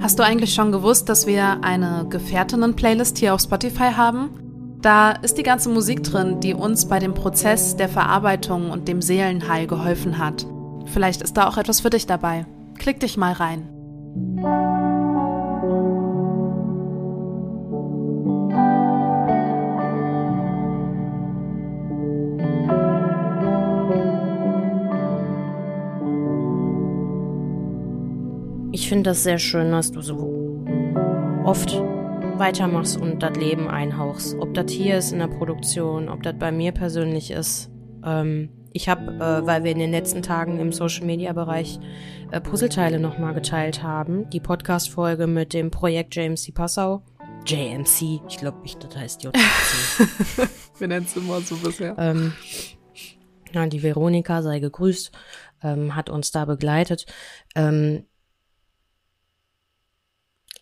Hast du eigentlich schon gewusst, dass wir eine Gefährtinnen-Playlist hier auf Spotify haben? Da ist die ganze Musik drin, die uns bei dem Prozess der Verarbeitung und dem Seelenheil geholfen hat. Vielleicht ist da auch etwas für dich dabei. Klick dich mal rein. Ich finde das sehr schön, dass du so oft weitermachst und das Leben einhauchst. Ob das hier ist in der Produktion, ob das bei mir persönlich ist. Ähm, ich habe, äh, weil wir in den letzten Tagen im Social-Media-Bereich äh, Puzzleteile nochmal geteilt haben, die Podcast-Folge mit dem Projekt JMC Passau. JMC, ich glaube, ich, das heißt JMC. [laughs] wir nennen es immer so bisher. Ähm, ja, die Veronika, sei gegrüßt, ähm, hat uns da begleitet. Ähm,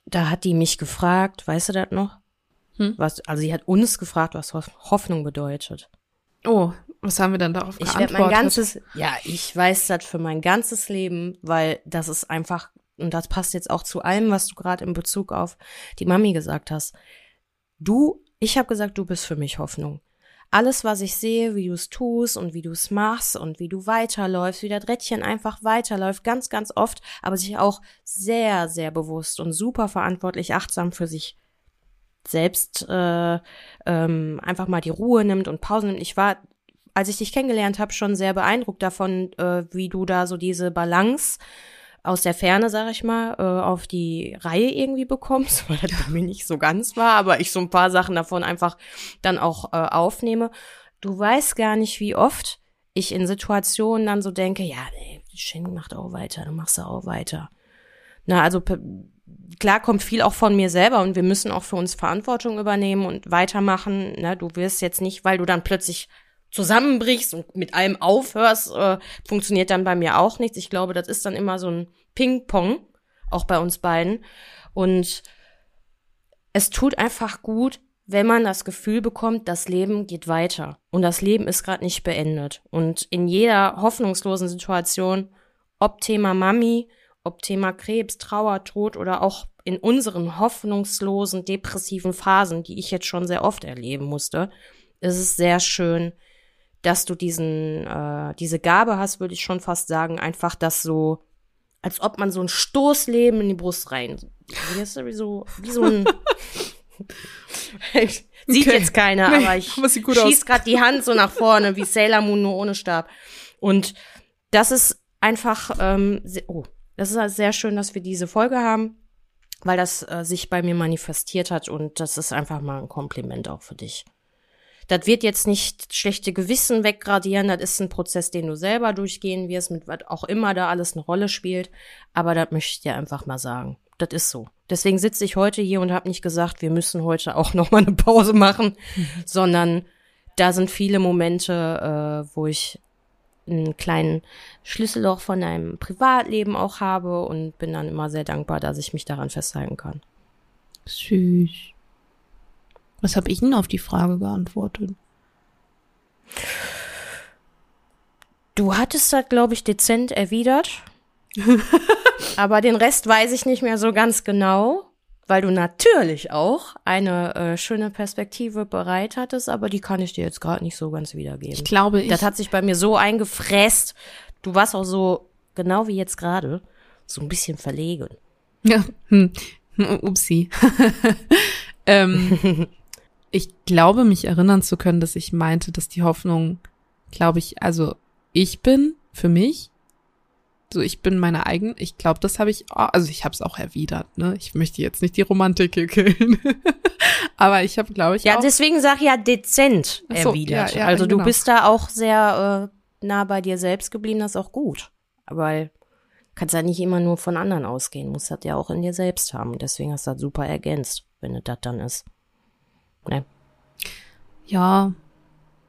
da hat die mich gefragt, weißt du das noch? Hm? Was, also sie hat uns gefragt, was Hoffnung bedeutet. Oh, was haben wir dann darauf ich geantwortet? Ich mein ganzes, ja, ich weiß das für mein ganzes Leben, weil das ist einfach, und das passt jetzt auch zu allem, was du gerade in Bezug auf die Mami gesagt hast. Du, ich habe gesagt, du bist für mich Hoffnung alles, was ich sehe, wie du es tust und wie du es machst und wie du weiterläufst, wie das Rädchen einfach weiterläuft, ganz, ganz oft, aber sich auch sehr, sehr bewusst und super verantwortlich, achtsam für sich selbst äh, ähm, einfach mal die Ruhe nimmt und Pausen nimmt. Ich war, als ich dich kennengelernt habe, schon sehr beeindruckt davon, äh, wie du da so diese Balance aus der Ferne, sag ich mal, äh, auf die Reihe irgendwie bekommst, [laughs] weil das bei mir nicht so ganz war, aber ich so ein paar Sachen davon einfach dann auch äh, aufnehme. Du weißt gar nicht, wie oft ich in Situationen dann so denke, ja, nee, Shin macht auch weiter, dann machst du auch weiter. Na, also klar kommt viel auch von mir selber und wir müssen auch für uns Verantwortung übernehmen und weitermachen. Na, du wirst jetzt nicht, weil du dann plötzlich zusammenbrichst und mit allem aufhörst, äh, funktioniert dann bei mir auch nichts. Ich glaube, das ist dann immer so ein Ping-Pong, auch bei uns beiden. Und es tut einfach gut, wenn man das Gefühl bekommt, das Leben geht weiter und das Leben ist gerade nicht beendet. Und in jeder hoffnungslosen Situation, ob Thema Mami, ob Thema Krebs, Trauer, Tod oder auch in unseren hoffnungslosen, depressiven Phasen, die ich jetzt schon sehr oft erleben musste, ist es sehr schön, dass du diesen, äh, diese Gabe hast, würde ich schon fast sagen, einfach das so, als ob man so ein Stoßleben in die Brust rein. Wie, so, wie so ein. [laughs] Sieht okay. jetzt keiner, nee, aber ich schieß gerade die Hand so nach vorne, wie Sailor Moon nur ohne Stab. Und das ist einfach, ähm, sehr, oh, das ist halt sehr schön, dass wir diese Folge haben, weil das äh, sich bei mir manifestiert hat und das ist einfach mal ein Kompliment auch für dich. Das wird jetzt nicht schlechte Gewissen weggradieren, das ist ein Prozess, den du selber durchgehen wirst, mit was auch immer da alles eine Rolle spielt. Aber das möchte ich dir einfach mal sagen. Das ist so. Deswegen sitze ich heute hier und habe nicht gesagt, wir müssen heute auch [laughs] noch mal eine Pause machen, [laughs] sondern da sind viele Momente, äh, wo ich einen kleinen Schlüsselloch von einem Privatleben auch habe und bin dann immer sehr dankbar, dass ich mich daran festhalten kann. Süß. Was habe ich denn auf die Frage geantwortet? Du hattest das, glaube ich, dezent erwidert. [laughs] Aber den Rest weiß ich nicht mehr so ganz genau, weil du natürlich auch eine äh, schöne Perspektive bereit hattest, aber die kann ich dir jetzt gerade nicht so ganz wiedergeben. Ich glaube, ich. Das hat sich bei mir so eingefräst. Du warst auch so, genau wie jetzt gerade, so ein bisschen verlegen. Ja, hm. Upsi. [laughs] ähm, [laughs] ich glaube, mich erinnern zu können, dass ich meinte, dass die Hoffnung, glaube ich, also ich bin für mich, so ich bin meine eigene, ich glaube, das habe ich, also ich habe es auch erwidert, ne? Ich möchte jetzt nicht die Romantik killen. [laughs] Aber ich habe, glaube ich, Ja, auch, deswegen sag ich ja dezent so, erwidert. Ja, ja, also genau. du bist da auch sehr äh, nah bei dir selbst geblieben, das ist auch gut. Weil kannst ja nicht immer nur von anderen ausgehen, musst das ja auch in dir selbst haben. Deswegen hast du das super ergänzt, wenn es das dann ist. Ne? Ja,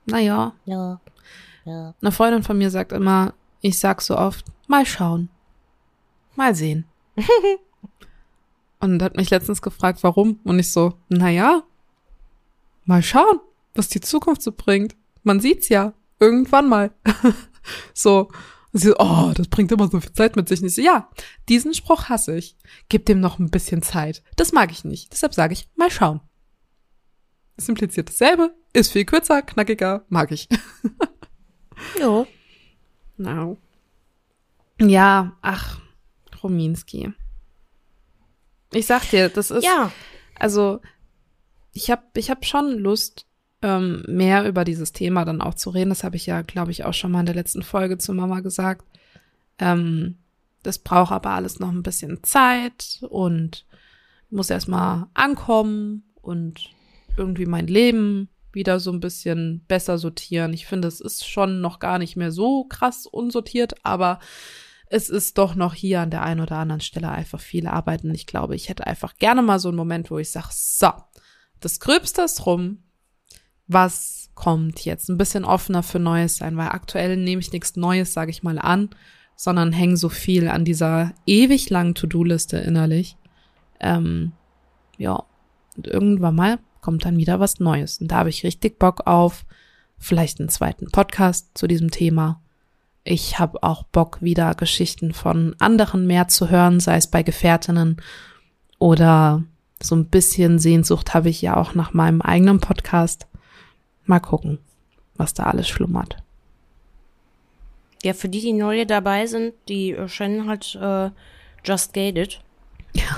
naja. Ja. ja. Eine Freundin von mir sagt immer, ich sag so oft, mal schauen. Mal sehen. [laughs] und hat mich letztens gefragt, warum. Und ich so, naja, mal schauen, was die Zukunft so bringt. Man sieht's ja. Irgendwann mal. [laughs] so. Und sie so, oh, das bringt immer so viel Zeit mit sich. Und ich so, ja, diesen Spruch hasse ich. Gib dem noch ein bisschen Zeit. Das mag ich nicht. Deshalb sage ich, mal schauen. Es impliziert dasselbe, ist viel kürzer, knackiger, mag ich. [laughs] Jo. No. Ja, ach, Rominski. Ich sag dir, das ist, Ja. also ich habe ich hab schon Lust, ähm, mehr über dieses Thema dann auch zu reden. Das habe ich ja, glaube ich, auch schon mal in der letzten Folge zu Mama gesagt. Ähm, das braucht aber alles noch ein bisschen Zeit und muss erstmal ankommen und irgendwie mein Leben wieder so ein bisschen besser sortieren. Ich finde, es ist schon noch gar nicht mehr so krass unsortiert, aber es ist doch noch hier an der einen oder anderen Stelle einfach viel Arbeit. Und ich glaube, ich hätte einfach gerne mal so einen Moment, wo ich sage, so, das Gröbste ist rum. Was kommt jetzt? Ein bisschen offener für Neues sein, weil aktuell nehme ich nichts Neues, sage ich mal, an, sondern hänge so viel an dieser ewig langen To-Do-Liste innerlich. Ähm, ja, und irgendwann mal kommt dann wieder was Neues. Und da habe ich richtig Bock auf vielleicht einen zweiten Podcast zu diesem Thema. Ich habe auch Bock, wieder Geschichten von anderen mehr zu hören, sei es bei Gefährtinnen oder so ein bisschen Sehnsucht habe ich ja auch nach meinem eigenen Podcast. Mal gucken, was da alles schlummert. Ja, für die, die neu dabei sind, die äh, Shannon hat äh, Just Gated. Ja.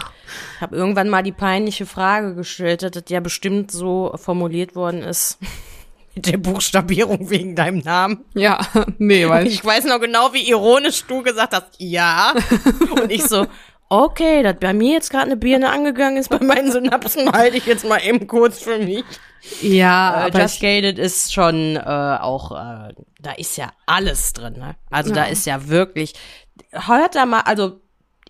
Ich habe irgendwann mal die peinliche Frage gestellt, dass das ja bestimmt so formuliert worden ist. [laughs] Mit der Buchstabierung wegen deinem Namen. Ja, [laughs] nee, weil Ich weiß noch genau, wie ironisch du gesagt hast, ja. [laughs] Und ich so, okay, dass bei mir jetzt gerade eine Birne angegangen ist bei meinen Synapsen, halte ich jetzt mal eben kurz für mich. ja, Äh, aber Just Gated ist schon äh, auch, äh, da ist ja alles drin. Ne? Also da Ja. ist ja wirklich, hört da mal, also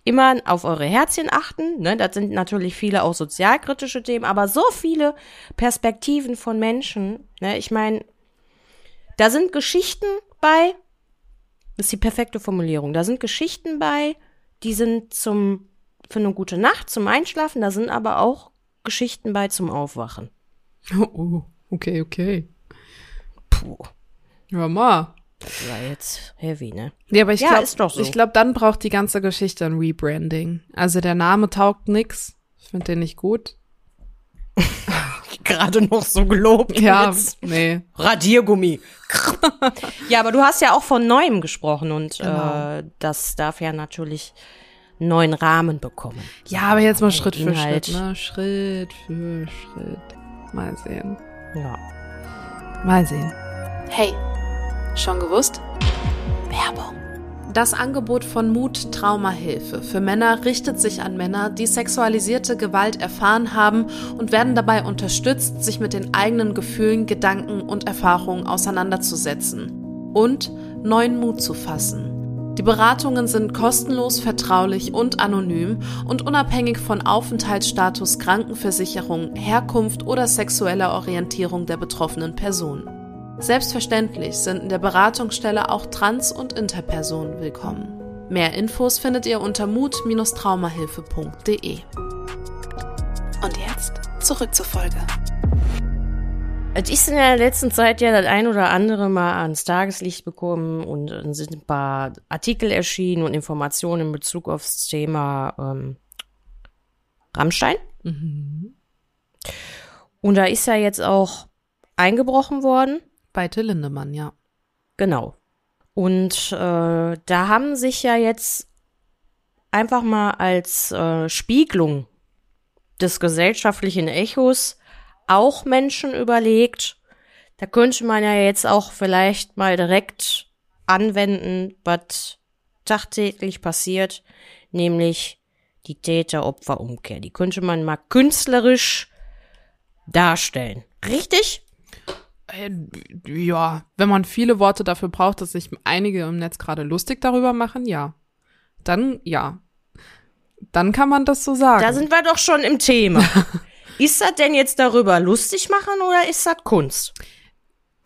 immer auf eure Herzchen achten. Ne? Das sind natürlich viele auch sozialkritische Themen, aber so viele Perspektiven von Menschen. Ne? Ich meine, da sind Geschichten bei, das ist die perfekte Formulierung, da sind Geschichten bei, die sind zum, für eine gute Nacht, zum Einschlafen, da sind aber auch Geschichten bei zum Aufwachen. [laughs] oh, okay, okay. Puh. Hör mal. Das war jetzt heavy, ne? Ja, aber ich Ja, glaube, so. ich glaube, dann braucht die ganze Geschichte ein Rebranding. Also der Name taugt nix. Ich finde den nicht gut. [laughs] Gerade noch so gelobt. Ja, Jetzt. nee. Radiergummi. ja, aber du hast ja auch von Neuem gesprochen und Genau. äh, das darf ja natürlich einen neuen Rahmen bekommen. Ja, aber jetzt mal Schritt für Inhalt. Schritt, ne? Schritt für Schritt. Mal sehen. Ja. Mal sehen. Hey, schon gewusst? Werbung. Das Angebot von Mut Traumahilfe für Männer richtet sich an Männer, die sexualisierte Gewalt erfahren haben und werden dabei unterstützt, sich mit den eigenen Gefühlen, Gedanken und Erfahrungen auseinanderzusetzen und neuen Mut zu fassen. Die Beratungen sind kostenlos, vertraulich und anonym und unabhängig von Aufenthaltsstatus, Krankenversicherung, Herkunft oder sexueller Orientierung der betroffenen Person. Selbstverständlich sind in der Beratungsstelle auch Trans- und Interpersonen willkommen. Mehr Infos findet ihr unter mut-traumahilfe.de. Und jetzt zurück zur Folge. Es ist in der letzten Zeit ja das ein oder andere Mal ans Tageslicht bekommen und sind ein paar Artikel erschienen und Informationen in Bezug aufs Thema ähm, Rammstein. Und da ist ja jetzt auch eingebrochen worden. Bei Till Lindemann, ja. Genau. Und äh, da haben sich ja jetzt einfach mal als äh, Spiegelung des gesellschaftlichen Echos auch Menschen überlegt, da könnte man ja jetzt auch vielleicht mal direkt anwenden, was tagtäglich passiert, nämlich die Täter-Opfer-Umkehr. Die könnte man mal künstlerisch darstellen. Richtig? Ja, wenn man viele Worte dafür braucht, dass sich einige im Netz gerade lustig darüber machen, ja. Dann ja. Dann kann man das so sagen. Da sind wir doch schon im Thema. [laughs] ist das denn jetzt darüber lustig machen oder ist das Kunst?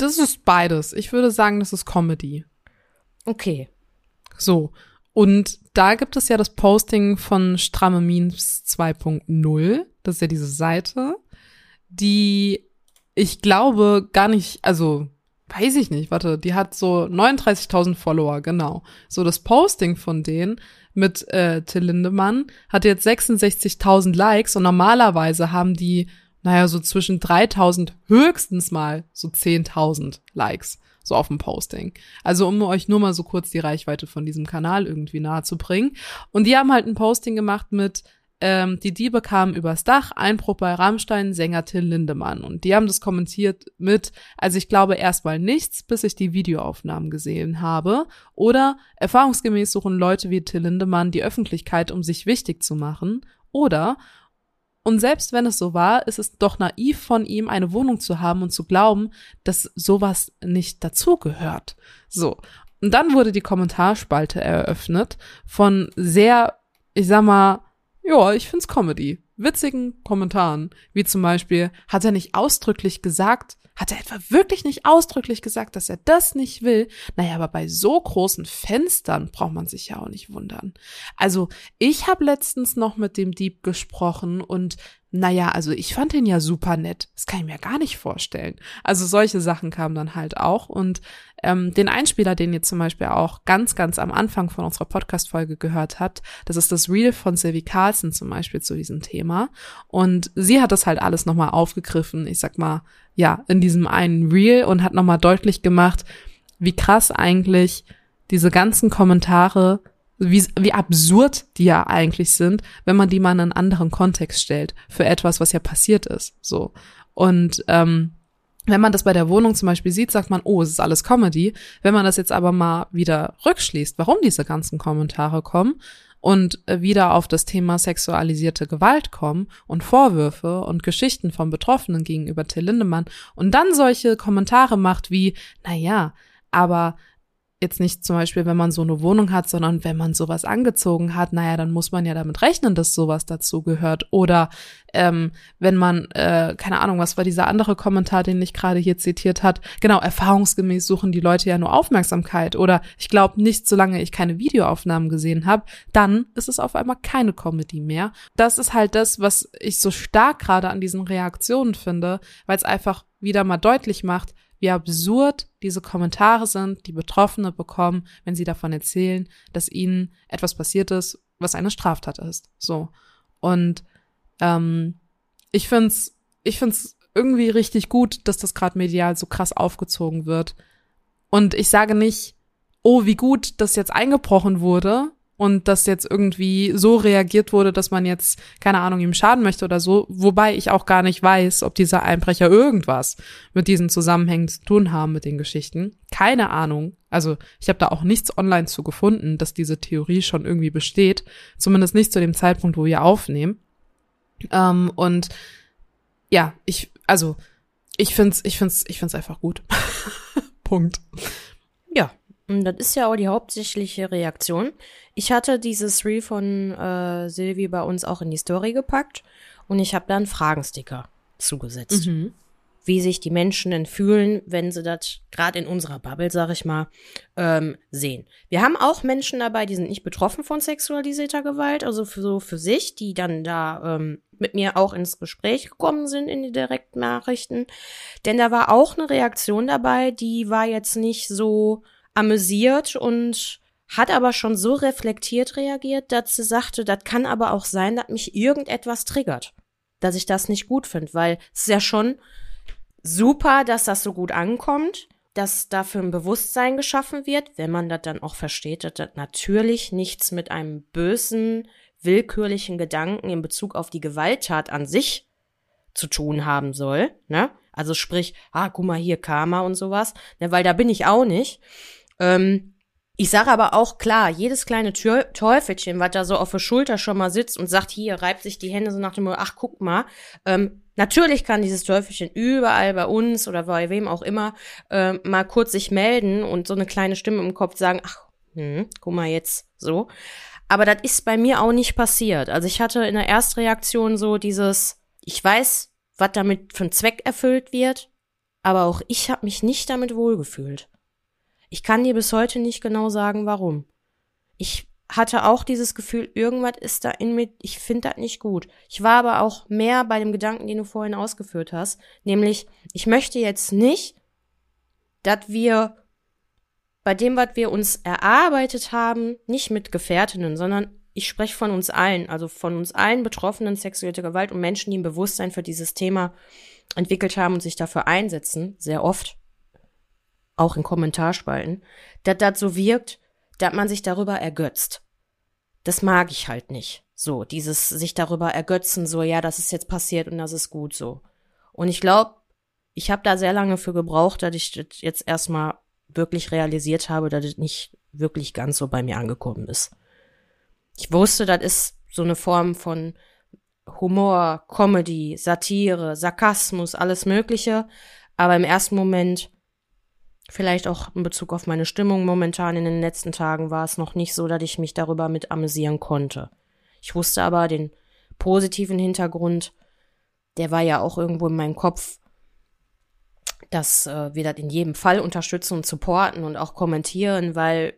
das ist beides. Ich würde sagen, das ist Comedy. Okay. So. Und da gibt es ja das Posting von Stramme Memes 2.0. Das ist ja diese Seite, die ich glaube gar nicht, also weiß ich nicht, warte, die hat so 39.000 Follower, genau. So das Posting von denen mit äh, Till Lindemann hat jetzt 66.000 Likes und normalerweise haben die naja, so zwischen 3000 höchstens mal so 10.000 Likes so auf dem Posting. Also um euch nur mal so kurz die Reichweite von diesem Kanal irgendwie nahe zu bringen. Und die haben halt ein Posting gemacht mit ähm, die Diebe kamen übers Dach, Einbruch bei Rammstein, Sänger Till Lindemann. Und die haben das kommentiert mit, also ich glaube erstmal nichts, bis ich die Videoaufnahmen gesehen habe. Oder erfahrungsgemäß suchen Leute wie Till Lindemann die Öffentlichkeit, um sich wichtig zu machen. Oder und selbst wenn es so war, ist es doch naiv von ihm, eine Wohnung zu haben und zu glauben, dass sowas nicht dazugehört. So. Und dann wurde die Kommentarspalte eröffnet von sehr, ich sag mal, ja, ich find's Comedy. Witzigen Kommentaren. Wie zum Beispiel, hat er nicht ausdrücklich gesagt, hat er etwa wirklich nicht ausdrücklich gesagt, dass er das nicht will? Naja, aber bei so großen Fenstern braucht man sich ja auch nicht wundern. Also, ich habe letztens noch mit dem Dieb gesprochen und naja, also ich fand ihn ja super nett. Das kann ich mir gar nicht vorstellen. Also solche Sachen kamen dann halt auch. Und ähm, den Einspieler, den ihr zum Beispiel auch ganz, ganz am Anfang von unserer Podcast-Folge gehört habt, das ist das Reel von Sylvie Carlson zum Beispiel zu diesem Thema. Und sie hat das halt alles nochmal aufgegriffen, ich sag mal, ja, in diesem einen Reel und hat nochmal deutlich gemacht, wie krass eigentlich diese ganzen Kommentare wie, wie absurd die ja eigentlich sind, wenn man die mal in einen anderen Kontext stellt für etwas, was ja passiert ist. So. Und ähm, wenn man das bei der Wohnung zum Beispiel sieht, sagt man, oh, es ist alles Comedy. Wenn man das jetzt aber mal wieder rückschließt, warum diese ganzen Kommentare kommen und wieder auf das Thema sexualisierte Gewalt kommen und Vorwürfe und Geschichten von Betroffenen gegenüber Till Lindemann und dann solche Kommentare macht wie, na ja, aber jetzt nicht zum Beispiel, wenn man so eine Wohnung hat, sondern wenn man sowas angezogen hat, naja, dann muss man ja damit rechnen, dass sowas dazu gehört. Oder ähm, wenn man, äh, keine Ahnung, was war dieser andere Kommentar, den ich gerade hier zitiert hat, genau, erfahrungsgemäß suchen die Leute ja nur Aufmerksamkeit. Oder ich glaube nicht, solange ich keine Videoaufnahmen gesehen habe, dann ist es auf einmal keine Comedy mehr. Das ist halt das, was ich so stark gerade an diesen Reaktionen finde, weil es einfach wieder mal deutlich macht, wie absurd diese Kommentare sind, die Betroffene bekommen, wenn sie davon erzählen, dass ihnen etwas passiert ist, was eine Straftat ist. So. Und ähm, ich find's, ich find's irgendwie richtig gut, dass das gerade medial so krass aufgezogen wird. Und ich sage nicht, oh, wie gut, dass jetzt eingebrochen wurde, und dass jetzt irgendwie so reagiert wurde, dass man jetzt, keine Ahnung, ihm schaden möchte oder so, wobei ich auch gar nicht weiß, ob dieser Einbrecher irgendwas mit diesen Zusammenhängen zu tun haben mit den Geschichten. Keine Ahnung. Also ich habe da auch nichts online zu gefunden, dass diese Theorie schon irgendwie besteht. Zumindest nicht zu dem Zeitpunkt, wo wir aufnehmen. Ähm, und ja, ich, also ich find's, ich find's, ich find's einfach gut. [laughs] Punkt. Ja, das ist ja auch die hauptsächliche Reaktion. Ich hatte dieses Reel von äh, Silvi bei uns auch in die Story gepackt und ich habe da einen Fragensticker zugesetzt. Mhm. Wie sich die Menschen denn fühlen, wenn sie das gerade in unserer Bubble, sag ich mal, ähm, sehen. Wir haben auch Menschen dabei, die sind nicht betroffen von sexualisierter Gewalt, also für, so für sich, die dann da ähm, mit mir auch ins Gespräch gekommen sind in die Direktnachrichten. Denn da war auch eine Reaktion dabei, die war jetzt nicht so amüsiert und hat aber schon so reflektiert reagiert, dass sie sagte, das kann aber auch sein, dass mich irgendetwas triggert, dass ich das nicht gut finde, weil es ist ja schon super, dass das so gut ankommt, dass dafür ein Bewusstsein geschaffen wird, wenn man das dann auch versteht, dass das natürlich nichts mit einem bösen, willkürlichen Gedanken in Bezug auf die Gewalttat an sich zu tun haben soll, ne? Also sprich, ah, guck mal hier Karma und sowas, ne, weil da bin ich auch nicht. Ähm, ich sage aber auch klar, jedes kleine Teufelchen, was da so auf der Schulter schon mal sitzt und sagt, hier, reibt sich die Hände so nach dem Motto, ach, guck mal, ähm, natürlich kann dieses Teufelchen überall bei uns oder bei wem auch immer äh, mal kurz sich melden und so eine kleine Stimme im Kopf sagen, ach, hm, guck mal jetzt so. Aber das ist bei mir auch nicht passiert. Also ich hatte in der Erstreaktion so dieses, ich weiß, was damit für ein Zweck erfüllt wird, aber auch ich habe mich nicht damit wohlgefühlt. Ich kann dir bis heute nicht genau sagen, warum. Ich hatte auch dieses Gefühl, irgendwas ist da in mir, ich finde das nicht gut. Ich war aber auch mehr bei dem Gedanken, den du vorhin ausgeführt hast, nämlich, ich möchte jetzt nicht, dass wir bei dem, was wir uns erarbeitet haben, nicht mit Gefährtinnen, sondern ich spreche von uns allen, also von uns allen Betroffenen sexueller Gewalt und Menschen, die ein Bewusstsein für dieses Thema entwickelt haben und sich dafür einsetzen, sehr oft, auch in Kommentarspalten, dass das so wirkt, dass man sich darüber ergötzt. Das mag ich halt nicht. So, dieses sich darüber ergötzen, so, ja, das ist jetzt passiert und das ist gut so. Und ich glaube, ich habe da sehr lange für gebraucht, dass ich das jetzt erstmal wirklich realisiert habe, dass es nicht wirklich ganz so bei mir angekommen ist. Ich wusste, das ist so eine Form von Humor, Comedy, Satire, Sarkasmus, alles Mögliche. Aber im ersten Moment, vielleicht auch in Bezug auf meine Stimmung momentan in den letzten Tagen, war es noch nicht so, dass ich mich darüber mit amüsieren konnte. Ich wusste aber den positiven Hintergrund, der war ja auch irgendwo in meinem Kopf, dass äh, wir das in jedem Fall unterstützen und supporten und auch kommentieren, weil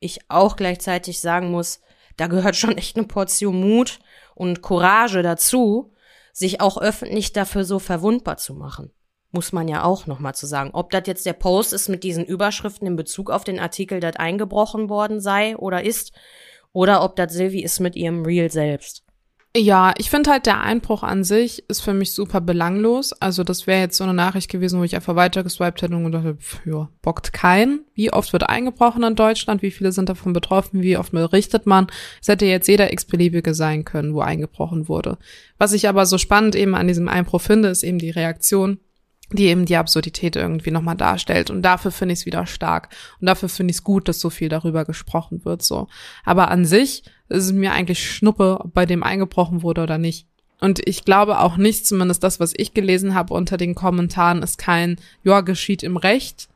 ich auch gleichzeitig sagen muss, da gehört [laughs] schon echt eine Portion Mut und Courage dazu, sich auch öffentlich dafür so verwundbar zu machen. Muss man ja auch nochmal zu sagen. Ob das jetzt der Post ist mit diesen Überschriften in Bezug auf den Artikel, das eingebrochen worden sei oder ist, oder ob das Silvi ist mit ihrem Reel selbst. Ja, ich finde halt, der Einbruch an sich ist für mich super belanglos. Also das wäre jetzt so eine Nachricht gewesen, wo ich einfach weitergeswiped hätte und gedacht, pff, ja, bockt kein. Wie oft wird eingebrochen in Deutschland? Wie viele sind davon betroffen? Wie oft berichtet man? Es hätte jetzt jeder x-beliebige sein können, wo eingebrochen wurde. Was ich aber so spannend eben an diesem Einbruch finde, ist eben die Reaktion die eben die Absurdität irgendwie nochmal darstellt. Und dafür finde ich es wieder stark. Und dafür finde ich es gut, dass so viel darüber gesprochen wird, so. Aber an sich ist es mir eigentlich Schnuppe, ob bei dem eingebrochen wurde oder nicht. Und ich glaube auch nicht, zumindest das, was ich gelesen habe unter den Kommentaren, ist kein, ja, geschieht im Recht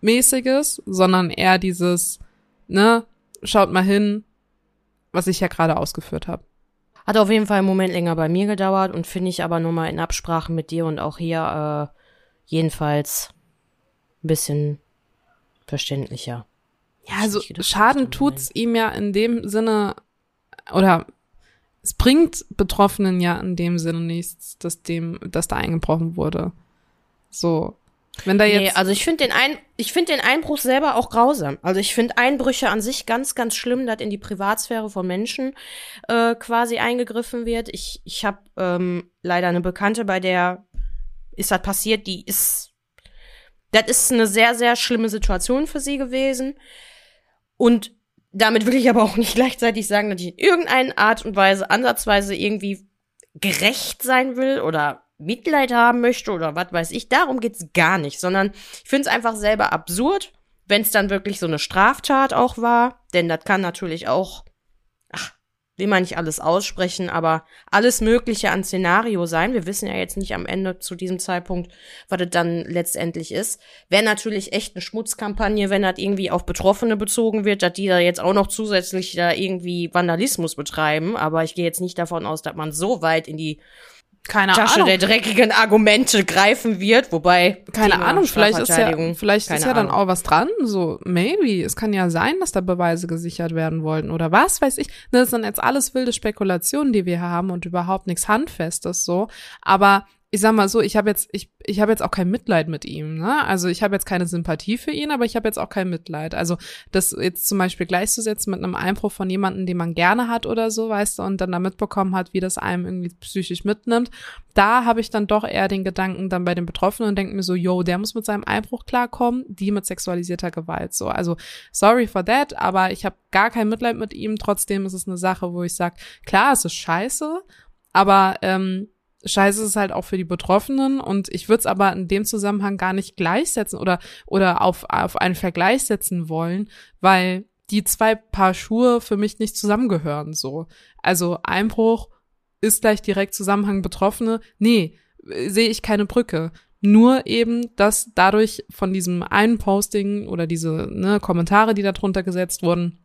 mäßiges, sondern eher dieses, ne, schaut mal hin, was ich ja gerade ausgeführt habe. Hat auf jeden Fall einen Moment länger bei mir gedauert und finde ich aber nur mal in Absprache mit dir und auch hier äh, jedenfalls ein bisschen verständlicher. Ja, also Schaden tut's ihm ja in dem Sinne oder es bringt Betroffenen ja in dem Sinne nichts, dass dem, dass da eingebrochen wurde. So. Wenn da jetzt. Nee, also ich finde den Ein ich finde den Einbruch selber auch grausam. Also ich finde Einbrüche an sich ganz, ganz schlimm, dass in die Privatsphäre von Menschen äh, quasi eingegriffen wird. Ich, ich habe ähm, leider eine Bekannte, bei der ist das passiert, die ist. Das ist eine sehr, sehr schlimme Situation für sie gewesen. Und damit will ich aber auch nicht [laughs] gleichzeitig sagen, dass ich in irgendeiner Art und Weise, ansatzweise irgendwie gerecht sein will oder Mitleid haben möchte oder was weiß ich. Darum geht's gar nicht, sondern ich finde es einfach selber absurd, wenn es dann wirklich so eine Straftat auch war. Denn das kann natürlich auch, will man nicht alles aussprechen, aber alles Mögliche an Szenario sein. Wir wissen ja jetzt nicht am Ende zu diesem Zeitpunkt, was das dann letztendlich ist. Wäre natürlich echt eine Schmutzkampagne, wenn das irgendwie auf Betroffene bezogen wird, dass die da jetzt auch noch zusätzlich da irgendwie Vandalismus betreiben. Aber ich gehe jetzt nicht davon aus, dass man so weit in die keine Tasche Ahnung. der dreckigen Argumente greifen wird, wobei keine Thema Ahnung, vielleicht ist ja vielleicht ist ja dann auch was dran, so maybe, es kann ja sein, dass da Beweise gesichert werden wollten oder was weiß ich. Das sind jetzt alles wilde Spekulationen, die wir haben und überhaupt nichts handfestes so, aber ich sag mal so, ich habe jetzt, ich, ich habe jetzt auch kein Mitleid mit ihm. Ne? Also ich habe jetzt keine Sympathie für ihn, aber ich habe jetzt auch kein Mitleid. Also das jetzt zum Beispiel gleichzusetzen mit einem Einbruch von jemandem, den man gerne hat oder so, weißt du, und dann da mitbekommen hat, wie das einem irgendwie psychisch mitnimmt, da habe ich dann doch eher den Gedanken dann bei den Betroffenen und denke mir so, yo, der muss mit seinem Einbruch klarkommen, die mit sexualisierter Gewalt. So, also sorry for that, aber ich habe gar kein Mitleid mit ihm. Trotzdem ist es eine Sache, wo ich sage, klar, es ist scheiße, aber ähm, scheiße ist es halt auch für die Betroffenen und ich würde es aber in dem Zusammenhang gar nicht gleichsetzen oder, oder auf, auf einen Vergleich setzen wollen, weil die zwei Paar Schuhe für mich nicht zusammengehören so. Also Einbruch ist gleich direkt Zusammenhang Betroffene. Nee, sehe ich keine Brücke. Nur eben, dass dadurch von diesem einen Posting oder diese ne, Kommentare, die da drunter gesetzt wurden,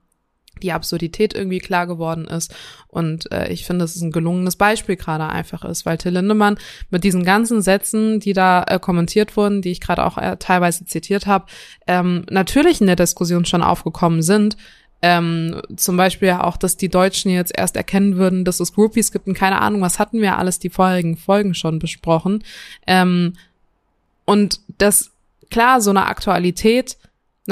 die Absurdität irgendwie klar geworden ist. Und äh, ich finde, dass es ein gelungenes Beispiel gerade einfach ist, weil Till Lindemann mit diesen ganzen Sätzen, die da äh, kommentiert wurden, die ich gerade auch äh, teilweise zitiert habe, ähm, natürlich in der Diskussion schon aufgekommen sind. Ähm, zum Beispiel auch, dass die Deutschen jetzt erst erkennen würden, dass es Groupies gibt und keine Ahnung, was hatten wir alles die vorherigen Folgen schon besprochen. Ähm, und das, klar, so eine Aktualität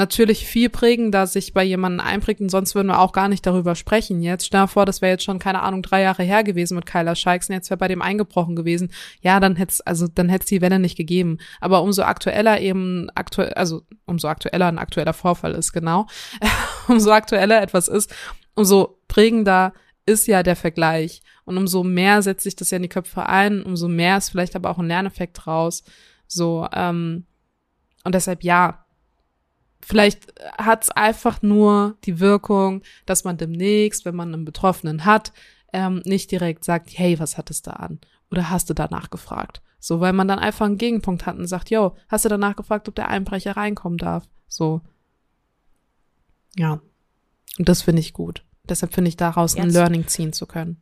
natürlich viel prägender sich bei jemandem einprägt und sonst würden wir auch gar nicht darüber sprechen jetzt. Stell dir vor, das wäre jetzt schon, keine Ahnung, drei Jahre her gewesen mit Kyla Scheiks und jetzt wäre bei dem eingebrochen gewesen. Ja, dann hätte also dann hätte es die Welle nicht gegeben. Aber umso aktueller eben aktuell, also umso aktueller ein aktueller Vorfall ist, genau, [laughs] umso aktueller etwas ist, umso prägender ist ja der Vergleich. Und umso mehr setzt sich das ja in die Köpfe ein, umso mehr ist vielleicht aber auch ein Lerneffekt raus. So, ähm, und deshalb ja, vielleicht hat's einfach nur die Wirkung, dass man demnächst, wenn man einen Betroffenen hat, ähm, nicht direkt sagt, hey, was hattest du an? Oder hast du danach gefragt? So, weil man dann einfach einen Gegenpunkt hat und sagt, yo, hast du danach gefragt, ob der Einbrecher reinkommen darf? So. Ja. Und das finde ich gut. Deshalb finde ich daraus Jetzt. ein Learning ziehen zu können.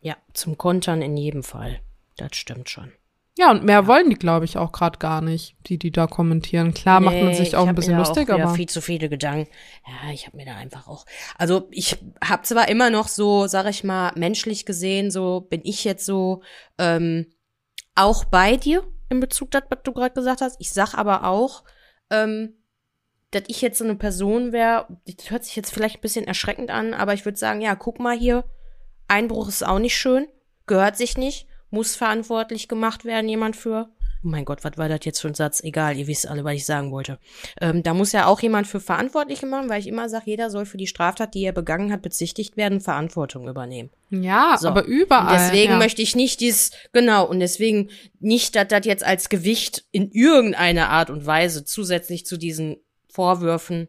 Ja, zum Kontern in jedem Fall. Das stimmt schon. Ja, und mehr wollen die, glaube ich, auch gerade gar nicht, die, die da kommentieren. Klar nee, macht man sich auch ein bisschen lustig, auch aber. viel zu viele Gedanken. Ja, ich habe mir da einfach auch. Also ich habe zwar immer noch so, sag ich mal, menschlich gesehen, so bin ich jetzt so ähm, auch bei dir in Bezug das, was du gerade gesagt hast. Ich sag aber auch, ähm, dass ich jetzt so eine Person wäre, das hört sich jetzt vielleicht ein bisschen erschreckend an, aber ich würde sagen, ja, guck mal hier, Einbruch ist auch nicht schön, gehört sich nicht muss verantwortlich gemacht werden, jemand für. Oh mein Gott, was war das jetzt für ein Satz? Egal, ihr wisst alle, was ich sagen wollte. Ähm, da muss ja auch jemand für verantwortlich gemacht, weil ich immer sage, jeder soll für die Straftat, die er begangen hat, bezichtigt werden, Verantwortung übernehmen. Ja, so. aber überall. Und deswegen ja. möchte ich nicht dies, genau, und deswegen nicht, dass das jetzt als Gewicht in irgendeiner Art und Weise zusätzlich zu diesen Vorwürfen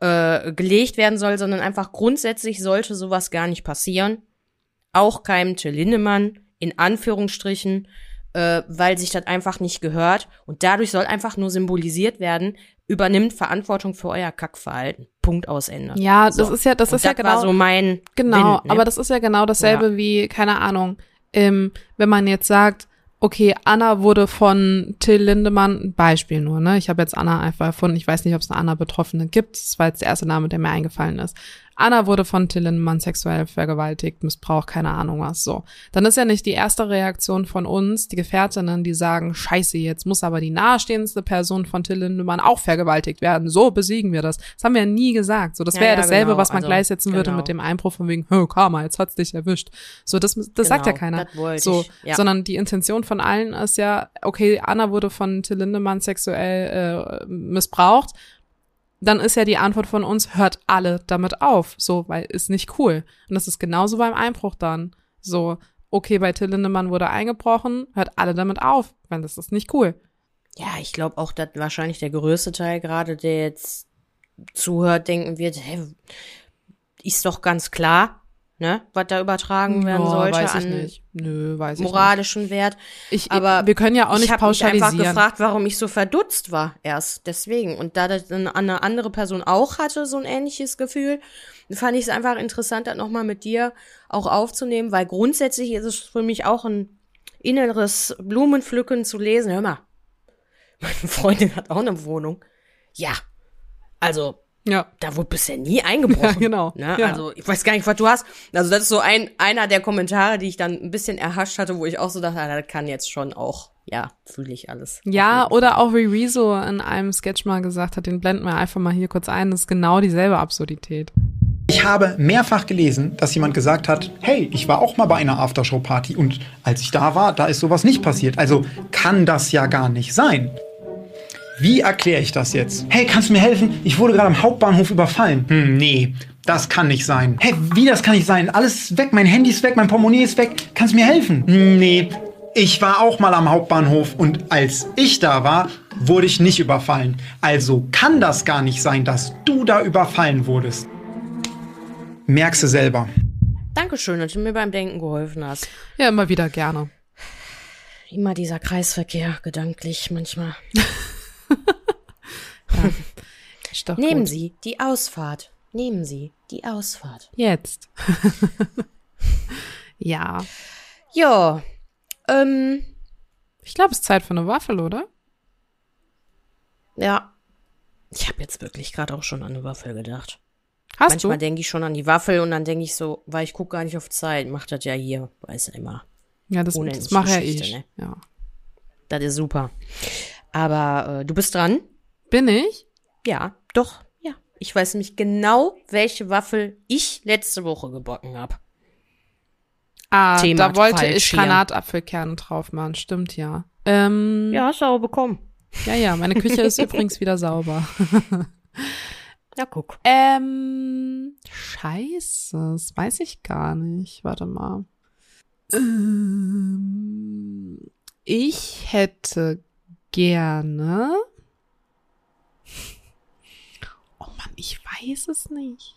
äh, gelegt werden soll, sondern einfach grundsätzlich sollte sowas gar nicht passieren. Auch keinem Till Lindemann in Anführungsstrichen, äh, weil sich das einfach nicht gehört. Und dadurch soll einfach nur symbolisiert werden, übernimmt Verantwortung für euer Kackverhalten. Punkt aus Ende. Ja, so. das ist ja, das und ist das ja genau. War so mein genau, Wind, ne? aber das ist ja genau dasselbe ja. wie, keine Ahnung, ähm, wenn man jetzt sagt, okay, Anna wurde von Till Lindemann, Beispiel nur, ne? Ich habe jetzt Anna einfach erfunden. Ich weiß nicht, ob es eine Anna-Betroffene gibt. Das war jetzt der erste Name, der mir eingefallen ist. Anna wurde von Till Lindemann sexuell vergewaltigt, Missbrauch, keine Ahnung was, so. Dann ist ja nicht die erste Reaktion von uns, die Gefährtinnen, die sagen, scheiße, jetzt muss aber die nahestehendste Person von Till Lindemann auch vergewaltigt werden. So besiegen wir das. Das haben wir ja nie gesagt. So, das wäre ja, ja, dasselbe, genau. was man also, gleichsetzen würde genau. mit dem Einbruch von wegen, hö, Karma, jetzt hat's dich erwischt. So, das, das genau, sagt ja keiner. So, ja. sondern die Intention von allen ist ja, okay, Anna wurde von Till Lindemann sexuell äh, missbraucht dann ist ja die Antwort von uns, hört alle damit auf. So, weil ist nicht cool. Und das ist genauso beim Einbruch dann. So, okay, bei Till Lindemann wurde eingebrochen, hört alle damit auf, weil das ist nicht cool. Ja, ich glaube auch, dass wahrscheinlich der größte Teil gerade, der jetzt zuhört, denken wird, hä, ist doch ganz klar, ne, was da übertragen werden oh, sollte weiß ich an nicht. Nö, weiß ich moralischen nicht. Wert. Ich, aber wir können ja auch nicht ich pauschalisieren. Ich habe einfach gefragt, warum ich so verdutzt war erst deswegen und da das eine andere Person auch hatte so ein ähnliches Gefühl, fand ich es einfach interessant, das nochmal mit dir auch aufzunehmen, weil grundsätzlich ist es für mich auch ein inneres Blumenpflücken zu lesen. Hör mal, [laughs] meine Freundin hat auch eine Wohnung. Ja, also ja. Da wurde bisher nie eingebrochen. [laughs] Ja, genau. Ne? Ja. Also ich weiß gar nicht, was du hast. Also das ist so ein einer der Kommentare, die ich dann ein bisschen erhascht hatte, wo ich auch so dachte, ah, das kann jetzt schon auch, ja, fühle ich alles. Ja, oder auch wie Rezo in einem Sketch mal gesagt hat, den blenden wir einfach mal hier kurz ein, das ist genau dieselbe Absurdität. Ich habe mehrfach gelesen, dass jemand gesagt hat, hey, ich war auch mal bei einer Aftershow-Party und als ich da war, da ist sowas nicht passiert. Also kann das ja gar nicht sein. Wie erkläre ich das jetzt? Hey, kannst du mir helfen? Ich wurde gerade am Hauptbahnhof überfallen. Hm, nee, das kann nicht sein. Hey, wie das kann nicht sein? Alles ist weg, mein Handy ist weg, mein Portemonnaie ist weg. Kannst du mir helfen? Hm, nee, ich war auch mal am Hauptbahnhof und als ich da war, wurde ich nicht überfallen. Also kann das gar nicht sein, dass du da überfallen wurdest. Merkst du selber. Dankeschön, dass du mir beim Denken geholfen hast. Ja, immer wieder gerne. Immer dieser Kreisverkehr, gedanklich manchmal. [laughs] ja. Nehmen gut. Sie die Ausfahrt. Nehmen Sie die Ausfahrt. Jetzt. [laughs] ja. Ja. Ähm. Ich glaube, es ist Zeit für eine Waffel, oder? Ja. Ich habe jetzt wirklich gerade auch schon an eine Waffel gedacht. Hast Manchmal denke ich schon an die Waffel und dann denke ich so, weil ich gucke gar nicht auf Zeit, macht das ja hier, weiß immer. Ja, das, das mache ja ich. Ne? Ja. Das ist super. Aber äh, du bist dran. Bin ich? Ja, doch, ja. Ich weiß nämlich genau, welche Waffel ich letzte Woche gebacken habe. Ah, Thema da wollte ich. Granatapfelkerne drauf machen, stimmt ja. Ähm, Ja, hast du aber bekommen. ja, ja, meine Küche ist übrigens wieder sauber. [laughs] Ja, guck. Ähm, scheiße, das weiß ich gar nicht. Warte mal. Ähm, ich hätte gerne. Oh Mann, ich weiß es nicht.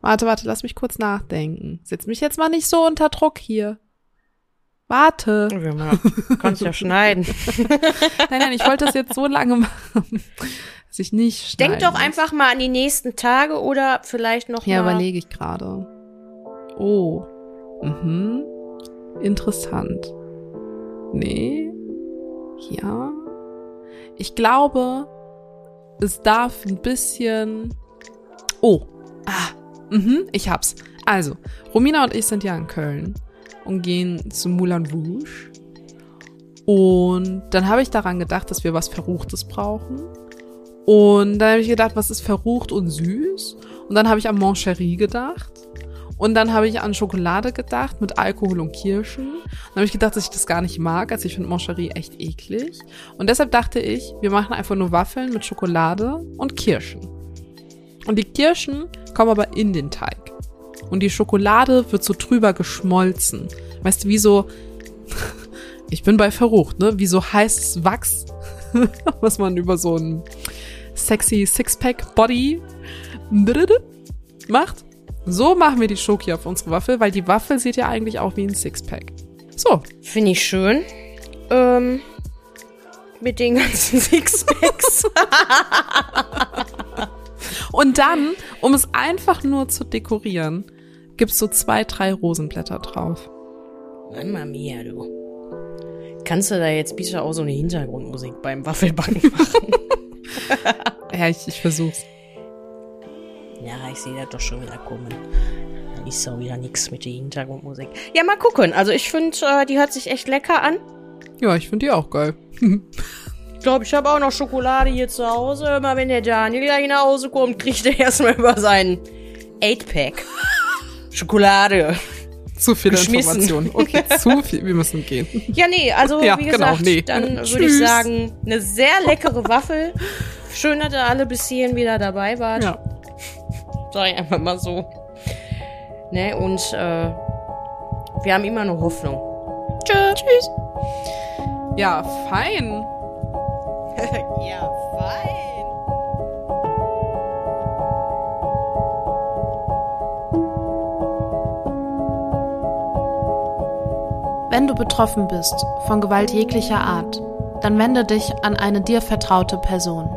Warte, warte, lass mich kurz nachdenken. Setz mich jetzt mal nicht so unter Druck hier. Warte. Mal, kannst ja schneiden. [laughs] Nein, nein, ich wollte das jetzt so lange machen, dass ich nicht Denk doch muss. einfach mal an die nächsten Tage oder vielleicht noch Ja, mal. überlege ich gerade. Oh. Mhm. Interessant. Nee. Ja. Ich glaube, es darf ein bisschen. Oh. Ah. Mhm, ich hab's. Also, Romina und ich sind ja in Köln und gehen zu Moulin Rouge. Und dann habe ich daran gedacht, dass wir was Verruchtes brauchen. Und dann habe ich gedacht, was ist verrucht und süß? Und dann habe ich an Moncherie gedacht. Und dann habe ich an Schokolade gedacht mit Alkohol und Kirschen. Dann habe ich gedacht, dass ich das gar nicht mag. Also ich finde Moncherie echt eklig. Und deshalb dachte ich, wir machen einfach nur Waffeln mit Schokolade und Kirschen. Und die Kirschen kommen aber in den Teig. Und die Schokolade wird so drüber geschmolzen. Weißt du, wie so, [laughs] ich bin bei verrucht, ne? Wie so heißes Wachs, [laughs] was man über so ein sexy Sixpack-Body [laughs] macht. So machen wir die Schoki auf unsere Waffel, weil die Waffel sieht ja eigentlich auch wie ein Sixpack. So, Finde ich schön. Ähm, mit den ganzen [laughs] Sixpacks. und dann, um es einfach nur zu dekorieren, gibt's so zwei, drei Rosenblätter drauf. Mamma mia, du. Kannst du da jetzt bitte auch so eine Hintergrundmusik beim Waffelbacken machen? [laughs] Ja, ich, ich versuch's. Ja, ich sehe das doch schon wieder kommen. Dann ist auch wieder nix mit der Hintergrundmusik. Ja, mal gucken. Also ich finde, äh, die hört sich echt lecker an. Ja, ich finde die auch geil. [laughs] Ich glaube, ich habe auch noch Schokolade hier zu Hause. Immer wenn der Daniel gleich nach Hause kommt, kriegt er [laughs] erstmal über seinen 8-Pack [laughs] Schokolade. Zu viele Geschmissen. Informationen. Okay, zu viel. Wir müssen gehen. Ja, nee, also Ja, wie genau, gesagt, nee. dann würde ich sagen, eine sehr leckere Waffel. Schön, dass ihr alle bis hierhin wieder dabei wart. Ja. Sag ich einfach mal so. Ne, und äh, wir haben immer noch Hoffnung. Tschüss. Tschüss. Ja, fein. [laughs] ja, fein. Wenn du betroffen bist von Gewalt jeglicher Art, dann wende dich an eine dir vertraute Person.